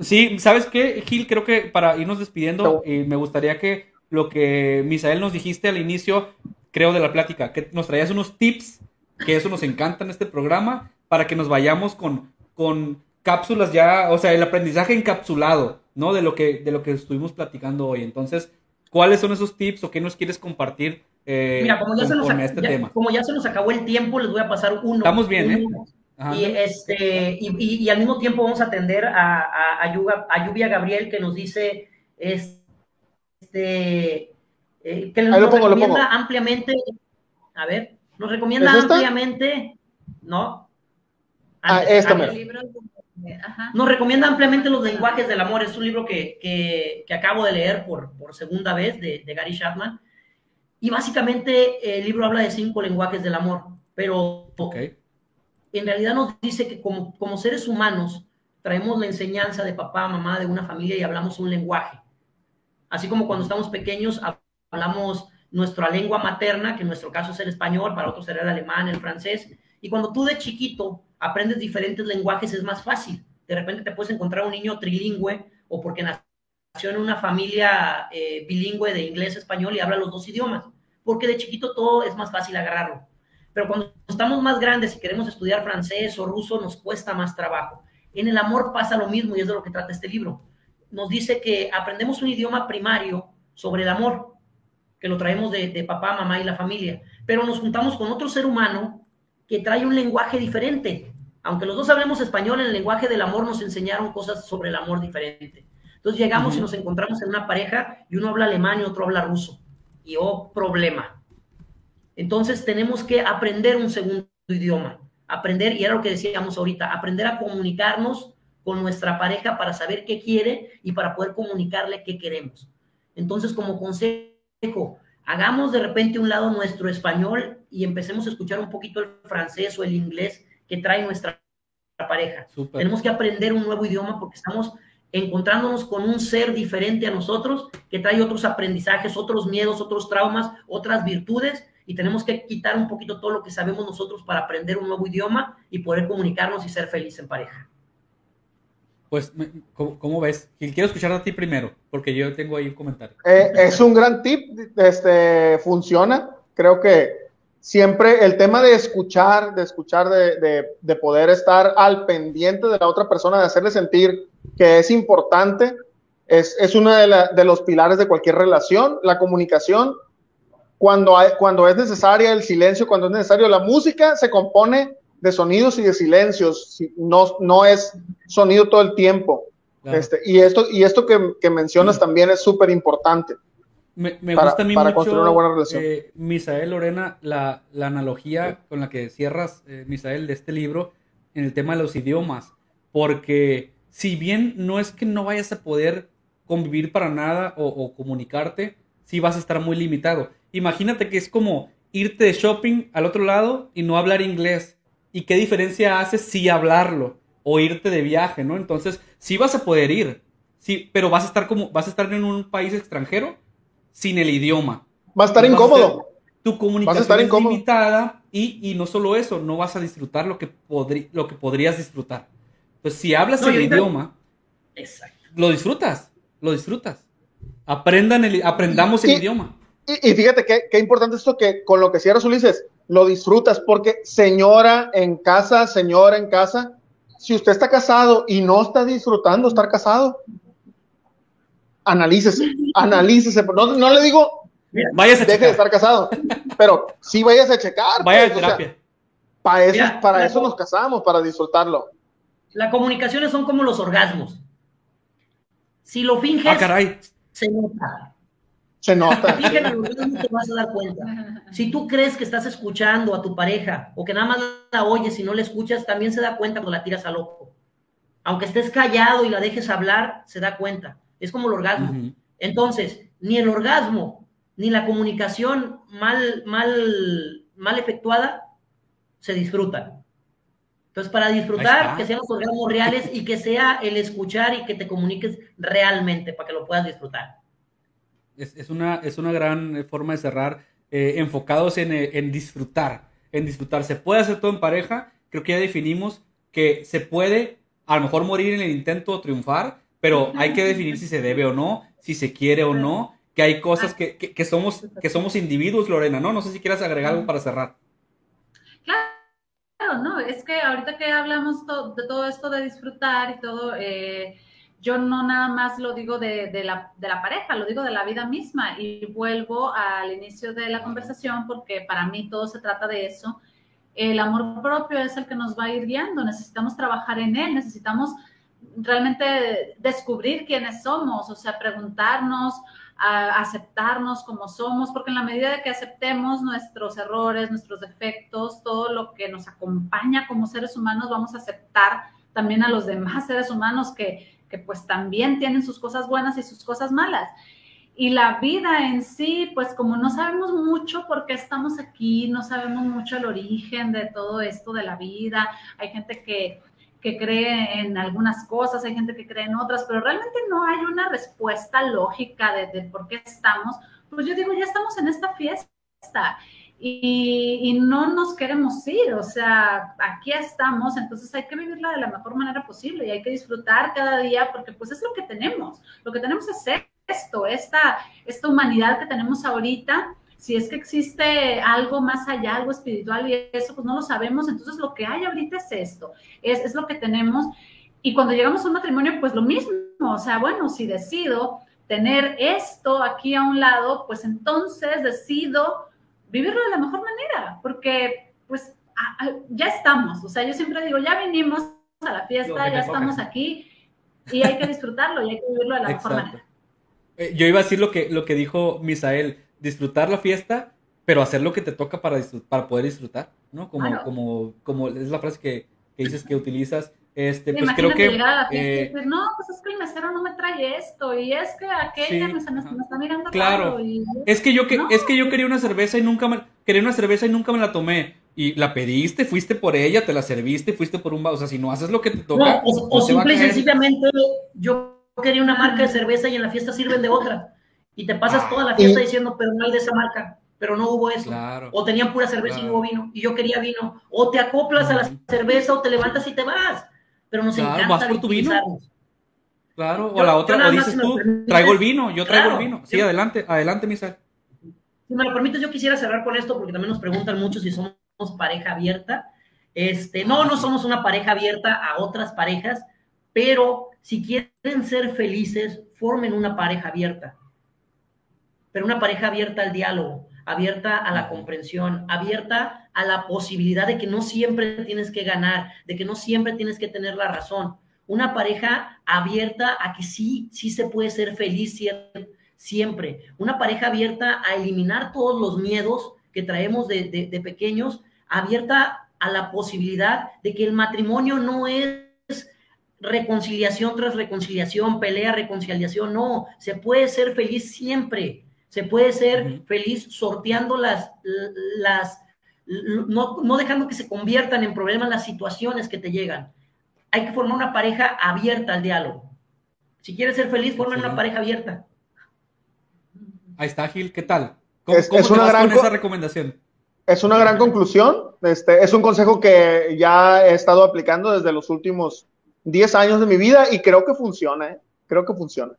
Sí, ¿sabes qué, Gil? Creo que para irnos despidiendo, y me gustaría que lo que Misael nos dijiste al inicio, creo, de la plática, que nos traías unos tips, que eso nos encanta en este programa, para que nos vayamos con, con cápsulas ya, o sea, el aprendizaje encapsulado, ¿no? De lo que, de lo que estuvimos platicando hoy. Entonces, ¿cuáles son esos tips o qué nos quieres compartir eh, Mira, como ya, se nos, este tema? como ya se nos acabó el tiempo, les voy a pasar uno. Estamos bien, ¿eh? Y, este, y, y, al mismo tiempo vamos a atender a, a, a, Lluvia Gabriel que nos dice este, eh, que nos recomienda ampliamente, a ver, nos recomienda ampliamente, ¿no? ah, esto Nos recomienda ampliamente los lenguajes del amor. Es un libro que, que, que acabo de leer por, por segunda vez de, de, Gary Chapman. Y básicamente el libro habla de cinco lenguajes del amor, pero okay en realidad nos dice que como, como seres humanos traemos la enseñanza de papá, mamá, de una familia y hablamos un lenguaje. Así como cuando estamos pequeños hablamos nuestra lengua materna, que en nuestro caso es el español, para otros será el alemán, el francés. Y cuando tú de chiquito aprendes diferentes lenguajes es más fácil. De repente te puedes encontrar un niño trilingüe o porque nació en una familia eh, bilingüe de inglés-español y habla los dos idiomas. Porque de chiquito todo es más fácil agarrarlo. Pero cuando estamos más grandes y queremos estudiar francés o ruso, nos cuesta más trabajo. En el amor pasa lo mismo y es de lo que trata este libro. Nos dice que aprendemos un idioma primario sobre el amor, que lo traemos de, papá, mamá y la familia, pero nos juntamos con otro ser humano que trae un lenguaje diferente. Aunque los dos hablemos español, en el lenguaje del amor nos enseñaron cosas sobre el amor diferente. Entonces llegamos y nos encontramos en una pareja y uno habla alemán y otro habla ruso. Y oh, problema entonces tenemos que aprender un segundo idioma, aprender, y era lo que decíamos ahorita, aprender a comunicarnos con nuestra pareja para saber qué quiere y para poder comunicarle qué queremos. Entonces, como consejo, hagamos de repente un lado nuestro español y empecemos a escuchar un poquito el francés o el inglés que trae nuestra pareja. Tenemos que aprender un nuevo idioma porque estamos encontrándonos con un ser diferente a nosotros que trae otros aprendizajes, otros miedos, otros traumas, otras virtudes y tenemos que quitar un poquito todo lo que sabemos nosotros para aprender un nuevo idioma y poder comunicarnos y ser feliz en pareja. Pues, ¿cómo, ves? Quiero escuchar a ti primero, porque yo tengo ahí un comentario. Eh, es un gran tip, este, funciona. Creo que siempre el tema de escuchar, de escuchar, de, de, poder estar al pendiente de la otra persona, de hacerle sentir que es importante, es, es uno de, de los pilares de cualquier relación, la comunicación. Cuando, hay, cuando es necesaria el silencio, cuando es necesario la música, se compone de sonidos y de silencios, no, no es sonido todo el tiempo. Este, y esto, y esto que, mencionas también es súper importante. Me, gusta a mí para construir una buena relación. Eh, Misael Lorena, la, analogía con la que cierras, eh, Misael, de este libro en el tema de los idiomas, porque si bien no es que no vayas a poder convivir para nada o, o comunicarte, sí vas a estar muy limitado. Imagínate que es como irte de shopping al otro lado y no hablar inglés ¿Y qué diferencia hace si hablarlo o irte de viaje, ¿no? Entonces, sí vas a poder ir, sí, pero vas a estar como, vas a estar en un país extranjero sin el idioma. Va a estar incómodo. tu comunicación es limitada y, y, no solo eso, no vas a disfrutar lo que, lo que podrías disfrutar. Entonces, si hablas el idioma, lo disfrutas, lo disfrutas. Aprendan el, aprendamos el idioma. Y, fíjate qué, importante esto que con lo que cierras Ulises, lo disfrutas, porque señora en casa, señora en casa, si usted está casado y no está disfrutando estar casado, analícese, analícese. No, no le digo, vayas a deje de estar casado, pero sí vayas a checar. Vaya pues, terapia. para eso, para eso nos casamos, para disfrutarlo. Las comunicaciones son como los orgasmos. Si lo finges, ah, se nota. Se nota. te vas a dar cuenta. Si tú crees que estás escuchando a tu pareja o que nada más la oyes y no la escuchas, también se da cuenta cuando la tiras a loco. Aunque estés callado y la dejes hablar, se da cuenta. Es como el orgasmo. Entonces, ni el orgasmo ni la comunicación mal, mal, mal efectuada se disfrutan. Entonces, para disfrutar, que sean los orgasmos reales y que sea el escuchar y que te comuniques realmente para que lo puedas disfrutar. Es, una, es una gran eh, forma de cerrar, eh, enfocados eh, en, disfrutar, en disfrutar. Se puede hacer todo en pareja, creo que ya definimos que se puede a lo mejor morir en el intento o triunfar, pero hay que definir si se debe o no, si se quiere o no, que hay cosas que, que, somos, que somos individuos, Lorena, ¿no? No sé si quieras agregar algo para cerrar. Claro, no, es que ahorita que hablamos de todo esto de disfrutar y todo, eh, yo no nada más lo digo de, la, pareja, lo digo de la vida misma y vuelvo al inicio de la conversación porque para mí todo se trata de eso. El amor propio es el que nos va a ir guiando, necesitamos trabajar en él, necesitamos realmente descubrir quiénes somos, o sea, preguntarnos, aceptarnos como somos, porque en la medida que aceptemos nuestros errores, nuestros defectos, todo lo que nos acompaña como seres humanos, vamos a aceptar también a los demás (laughs) seres humanos que, pues también tienen sus cosas buenas y sus cosas malas. Y la vida en sí, pues como no sabemos mucho por qué estamos aquí, no sabemos mucho el origen de todo esto de la vida, hay gente que, que cree en algunas cosas, hay gente que cree en otras, pero realmente no hay una respuesta lógica de, de por qué estamos. Pues yo digo, ya estamos en esta fiesta y, no nos queremos ir, o sea, aquí estamos, entonces hay que vivirla de la mejor manera posible y hay que disfrutar cada día porque pues es lo que tenemos, lo que tenemos es esto, esta, esta humanidad que tenemos ahorita, si es que existe algo más allá, algo espiritual y eso, pues no lo sabemos, entonces lo que hay ahorita es esto, es, es lo que tenemos. Y cuando llegamos a un matrimonio, pues lo mismo, o sea, bueno, si decido tener esto aquí a un lado, pues entonces decido vivirlo de la mejor manera, porque pues ya estamos, o sea, yo siempre digo, ya vinimos a la fiesta, ya estamos aquí y hay que disfrutarlo y hay que vivirlo de la mejor manera. Eh, yo iba a decir lo que, lo que dijo Misael, disfrutar la fiesta, pero hacer lo que te toca para, para poder disfrutar, ¿no? Como, como, como es la frase que, que, dices que utilizas, Este, pues creo que. llegar a la fiesta y eh, decir, no, pues es que el mesero no me trae esto, y es que aquella Sí, me, está mirando Claro. raro, y- Es que yo que, No. es que yo quería una cerveza y nunca me quería una cerveza y nunca me la tomé. Y la pediste, fuiste por ella, te la serviste, fuiste por un vaso. O sea, si no haces lo que te toca, No, o, simple y sencillamente yo quería una marca de cerveza y en la fiesta sirven de otra. Y te pasas Ah. toda la fiesta Y- diciendo, pero no hay de esa marca, pero no hubo eso. Claro. O tenían pura cerveza y Claro. no hubo vino. Y yo quería vino. O te acoplas a la cerveza o te levantas y te vas. Pero nos Claro, encanta vas por tu vino. Claro, o Yo- la otra, o dices si tú, permites- traigo el vino, yo traigo Claro. el vino. Sí, Yo- adelante, adelante, Misa. Si me lo permites, yo quisiera cerrar con esto porque también nos preguntan mucho si somos pareja abierta. Este, no, no somos una pareja abierta a otras parejas, pero si quieren ser felices, formen una pareja abierta. Pero una pareja abierta al diálogo, abierta a la comprensión, abierta a la posibilidad de que no siempre tienes que ganar, de que no siempre tienes que tener la razón. Una pareja abierta a que sí, sí se puede ser feliz siempre. Una pareja abierta a eliminar todos los miedos que traemos de, de- de pequeños, abierta a la posibilidad de que el matrimonio no es reconciliación tras reconciliación, pelea, reconciliación, no, se puede ser feliz siempre, se puede ser feliz sorteando las, las, no, no dejando que se conviertan en problemas las situaciones que te llegan. Hay que formar una pareja abierta al diálogo. Si quieres ser feliz, forma una pareja abierta. Ahí está, Gil, ¿qué tal? ¿Cómo, Es- cómo es te una vas gran con co- esa recomendación? Es una gran conclusión. Este, es un consejo que ya he estado aplicando desde los últimos 10 años de mi vida y creo que funciona. ¿eh? Creo que funciona.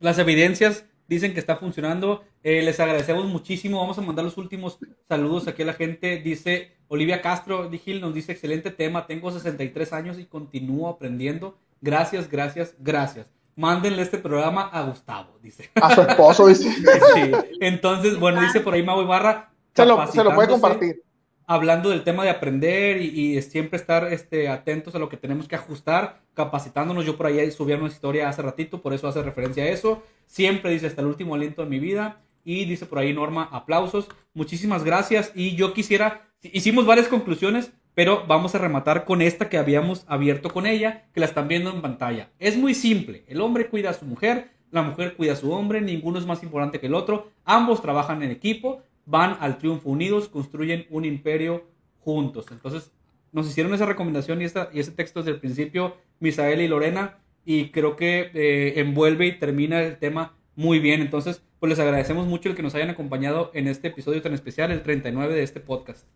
Las evidencias dicen que está funcionando. Eh, les agradecemos muchísimo. Vamos a mandar los últimos saludos aquí a la gente. Dice Olivia Castro, Di Gil nos dice, excelente tema. Tengo 63 años y continúo aprendiendo. Gracias, gracias, gracias. Mándenle este programa a Gustavo, dice. A su esposo, dice. (laughs) Sí. Entonces, bueno, dice por ahí Mau Ibarra. Se lo, se lo puede compartir. Hablando del tema de aprender y, y siempre estar este, atentos a lo que tenemos que ajustar, capacitándonos. Yo por ahí subí una historia hace ratito, por eso hace referencia a eso. Siempre dice hasta el último aliento de mi vida. Y dice por ahí Norma, aplausos. Muchísimas gracias. Y yo quisiera, hicimos varias conclusiones, pero vamos a rematar con esta que habíamos abierto con ella, que la están viendo en pantalla. Es muy simple. El hombre cuida a su mujer, la mujer cuida a su hombre, ninguno es más importante que el otro. Ambos trabajan en equipo, van al triunfo unidos, construyen un imperio juntos. Entonces, nos hicieron esa recomendación y, esta, y ese texto desde el principio, Misael y Lorena, y creo que eh, envuelve y termina el tema muy bien. Entonces, pues les agradecemos mucho el que nos hayan acompañado en este episodio tan especial, el 39 de este podcast.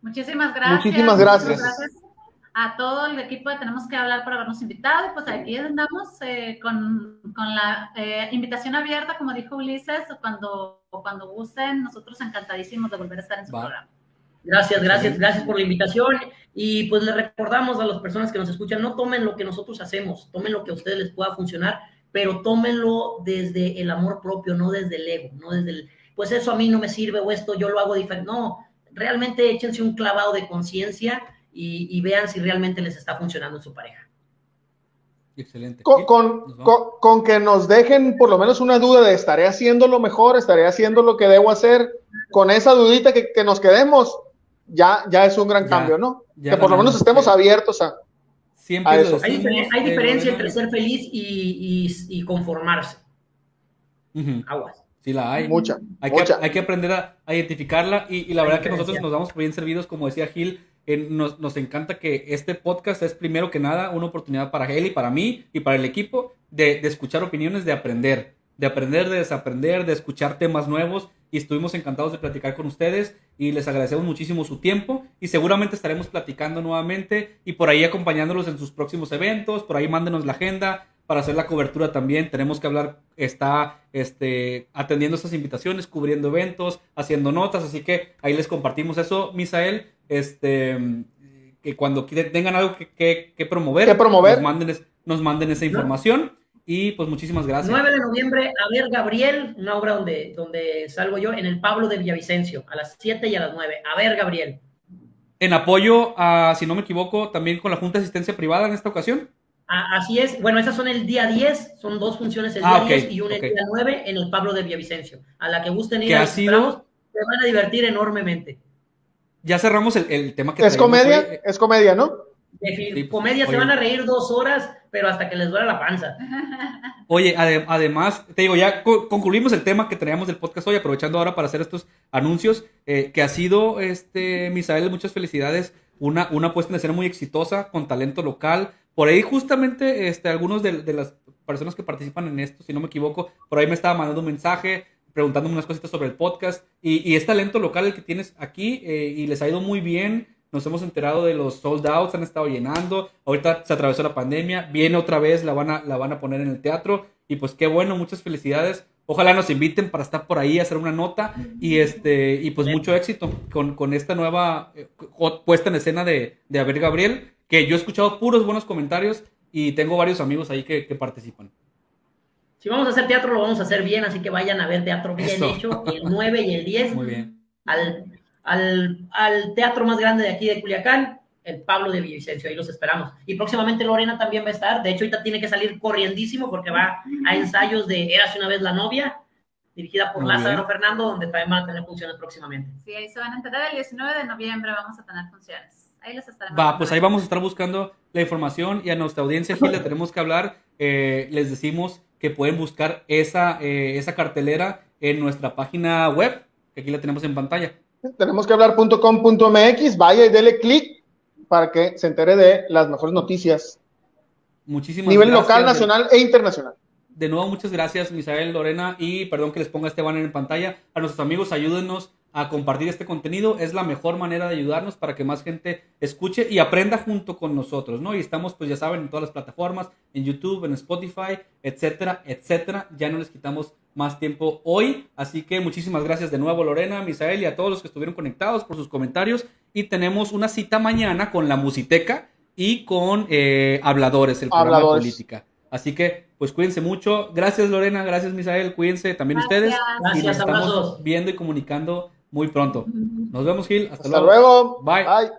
Muchísimas gracias. Muchísimas gracias. A todo el equipo de Tenemos que hablar por habernos invitado. Y pues aquí andamos eh, con, con, la eh, invitación abierta, como dijo Ulises, cuando, cuando gusten, nosotros encantadísimos de volver a estar en su Va. programa. Gracias, gracias, gracias por la invitación. Y pues le recordamos a las personas que nos escuchan, no tomen lo que nosotros hacemos, tomen lo que a ustedes les pueda funcionar, pero tómenlo desde el amor propio, no desde el ego, no desde el, pues eso a mí no me sirve o esto yo lo hago diferente. No, realmente échense un clavado de conciencia y, y vean si realmente les está funcionando en su pareja. Excelente. Con, con, con, con, que nos dejen por lo menos una duda de estaré haciendo lo mejor, estaré haciendo lo que debo hacer, con esa dudita que, que nos quedemos, ya, ya es un gran ya, cambio, ¿no? Que por lo menos estemos sí. abiertos a, Siempre a eso. Hay, hay diferencia entre ser feliz y, y, y conformarse. Uh -huh. Aguas. Sí, la hay. Mucha. Hay, mucha. Que, hay que aprender a, a identificarla y, y, la verdad que nosotros nos damos bien servidos, como decía Gil, eh, nos, nos, encanta que este podcast es primero que nada una oportunidad para él y para mí y para el equipo de, de, escuchar opiniones, de aprender, de aprender, de desaprender, de escuchar temas nuevos. Y estuvimos encantados de platicar con ustedes y les agradecemos muchísimo su tiempo. Y seguramente estaremos platicando nuevamente y por ahí acompañándolos en sus próximos eventos, por ahí mándenos la agenda para hacer la cobertura también, tenemos que hablar, está este, atendiendo estas invitaciones, cubriendo eventos, haciendo notas, así que ahí les compartimos eso, Misael, este, que cuando tengan algo que, que, que promover, ¿Qué promover? Nos, manden, nos manden esa información. Y pues muchísimas gracias. 9 de noviembre, a ver Gabriel, una obra donde, donde salgo yo, en el Pablo de Villavicencio, a las 7 y a las 9. A ver Gabriel. En apoyo a, si no me equivoco, también con la Junta de Asistencia Privada en esta ocasión. Así es. Bueno, esas son el día 10, son dos funciones el día ah, okay, 10 y una okay. el día 9 en el Pablo de Villavicencio. A la que gusten ir, que ha sido... se van a divertir enormemente. Ya cerramos el, el tema que Es comedia, hoy. es comedia, ¿no? De pues, comedia se van a reír dos horas, pero hasta que les duela la panza. (laughs) Oye, ade- además, te digo, ya co- concluimos el tema que traíamos del podcast hoy, aprovechando ahora para hacer estos anuncios, eh, que ha sido, este, Misael, muchas felicidades, una, una puesta en escena muy exitosa, con talento local. Por ahí justamente, este, algunos de, de las personas que participan en esto, si no me equivoco, por ahí me estaba mandando un mensaje, preguntándome unas cositas sobre el podcast, y, y es talento local el que tienes aquí, eh, y les ha ido muy bien, nos hemos enterado de los sold outs, han estado llenando. Ahorita se atravesó la pandemia, viene otra vez, la van a, la van a poner en el teatro. Y pues qué bueno, muchas felicidades. Ojalá nos inviten para estar por ahí, hacer una nota. Y este, y pues mucho éxito con, con esta nueva eh, puesta en escena de, de Abel Gabriel. Que yo he escuchado puros buenos comentarios y tengo varios amigos ahí que, que participan. Si vamos a hacer teatro, lo vamos a hacer bien, así que vayan a ver teatro bien Eso. hecho, el 9 y el 10, Muy bien. al, al, al teatro más grande de aquí de Culiacán, el Pablo de Villavicencio, ahí los esperamos. Y próximamente Lorena también va a estar, de hecho ahorita tiene que salir corriendísimo porque va a ensayos de Érase una vez la novia, dirigida por Muy Lázaro bien. Fernando, donde también van a tener funciones próximamente. Sí, ahí se van a enterar. El 19 de noviembre vamos a tener funciones. Ahí les estaremos. Va, pues ahí vamos a estar buscando la información y a nuestra audiencia, Gil, le tenemos que hablar. Eh, les decimos que pueden buscar esa, eh, esa cartelera en nuestra página web, que aquí la tenemos en pantalla. Tenemos que hablar.com.mx, vaya y dele clic para que se entere de las mejores noticias Muchísimas nivel gracias. local, nacional e internacional. De nuevo, muchas gracias, Misael, Lorena, y perdón que les ponga este banner en pantalla. A nuestros amigos, ayúdenos a compartir este contenido. Es la mejor manera de ayudarnos para que más gente escuche y aprenda junto con nosotros, ¿no? Y estamos, pues ya saben, en todas las plataformas, en YouTube, en Spotify, etcétera, etcétera. Ya no les quitamos más tiempo hoy. Así que muchísimas gracias de nuevo, Lorena, Misael y a todos los que estuvieron conectados por sus comentarios. Y tenemos una cita mañana con la Musiteca y con eh, Habladores, el programa Habladores. de política. Así que, pues cuídense mucho. Gracias, Lorena. Gracias, Misael. Cuídense también Gracias. ustedes. y Gracias, nos estamos viendo y comunicando muy pronto. Nos vemos, Gil. Hasta, Hasta luego. luego. Bye. Bye.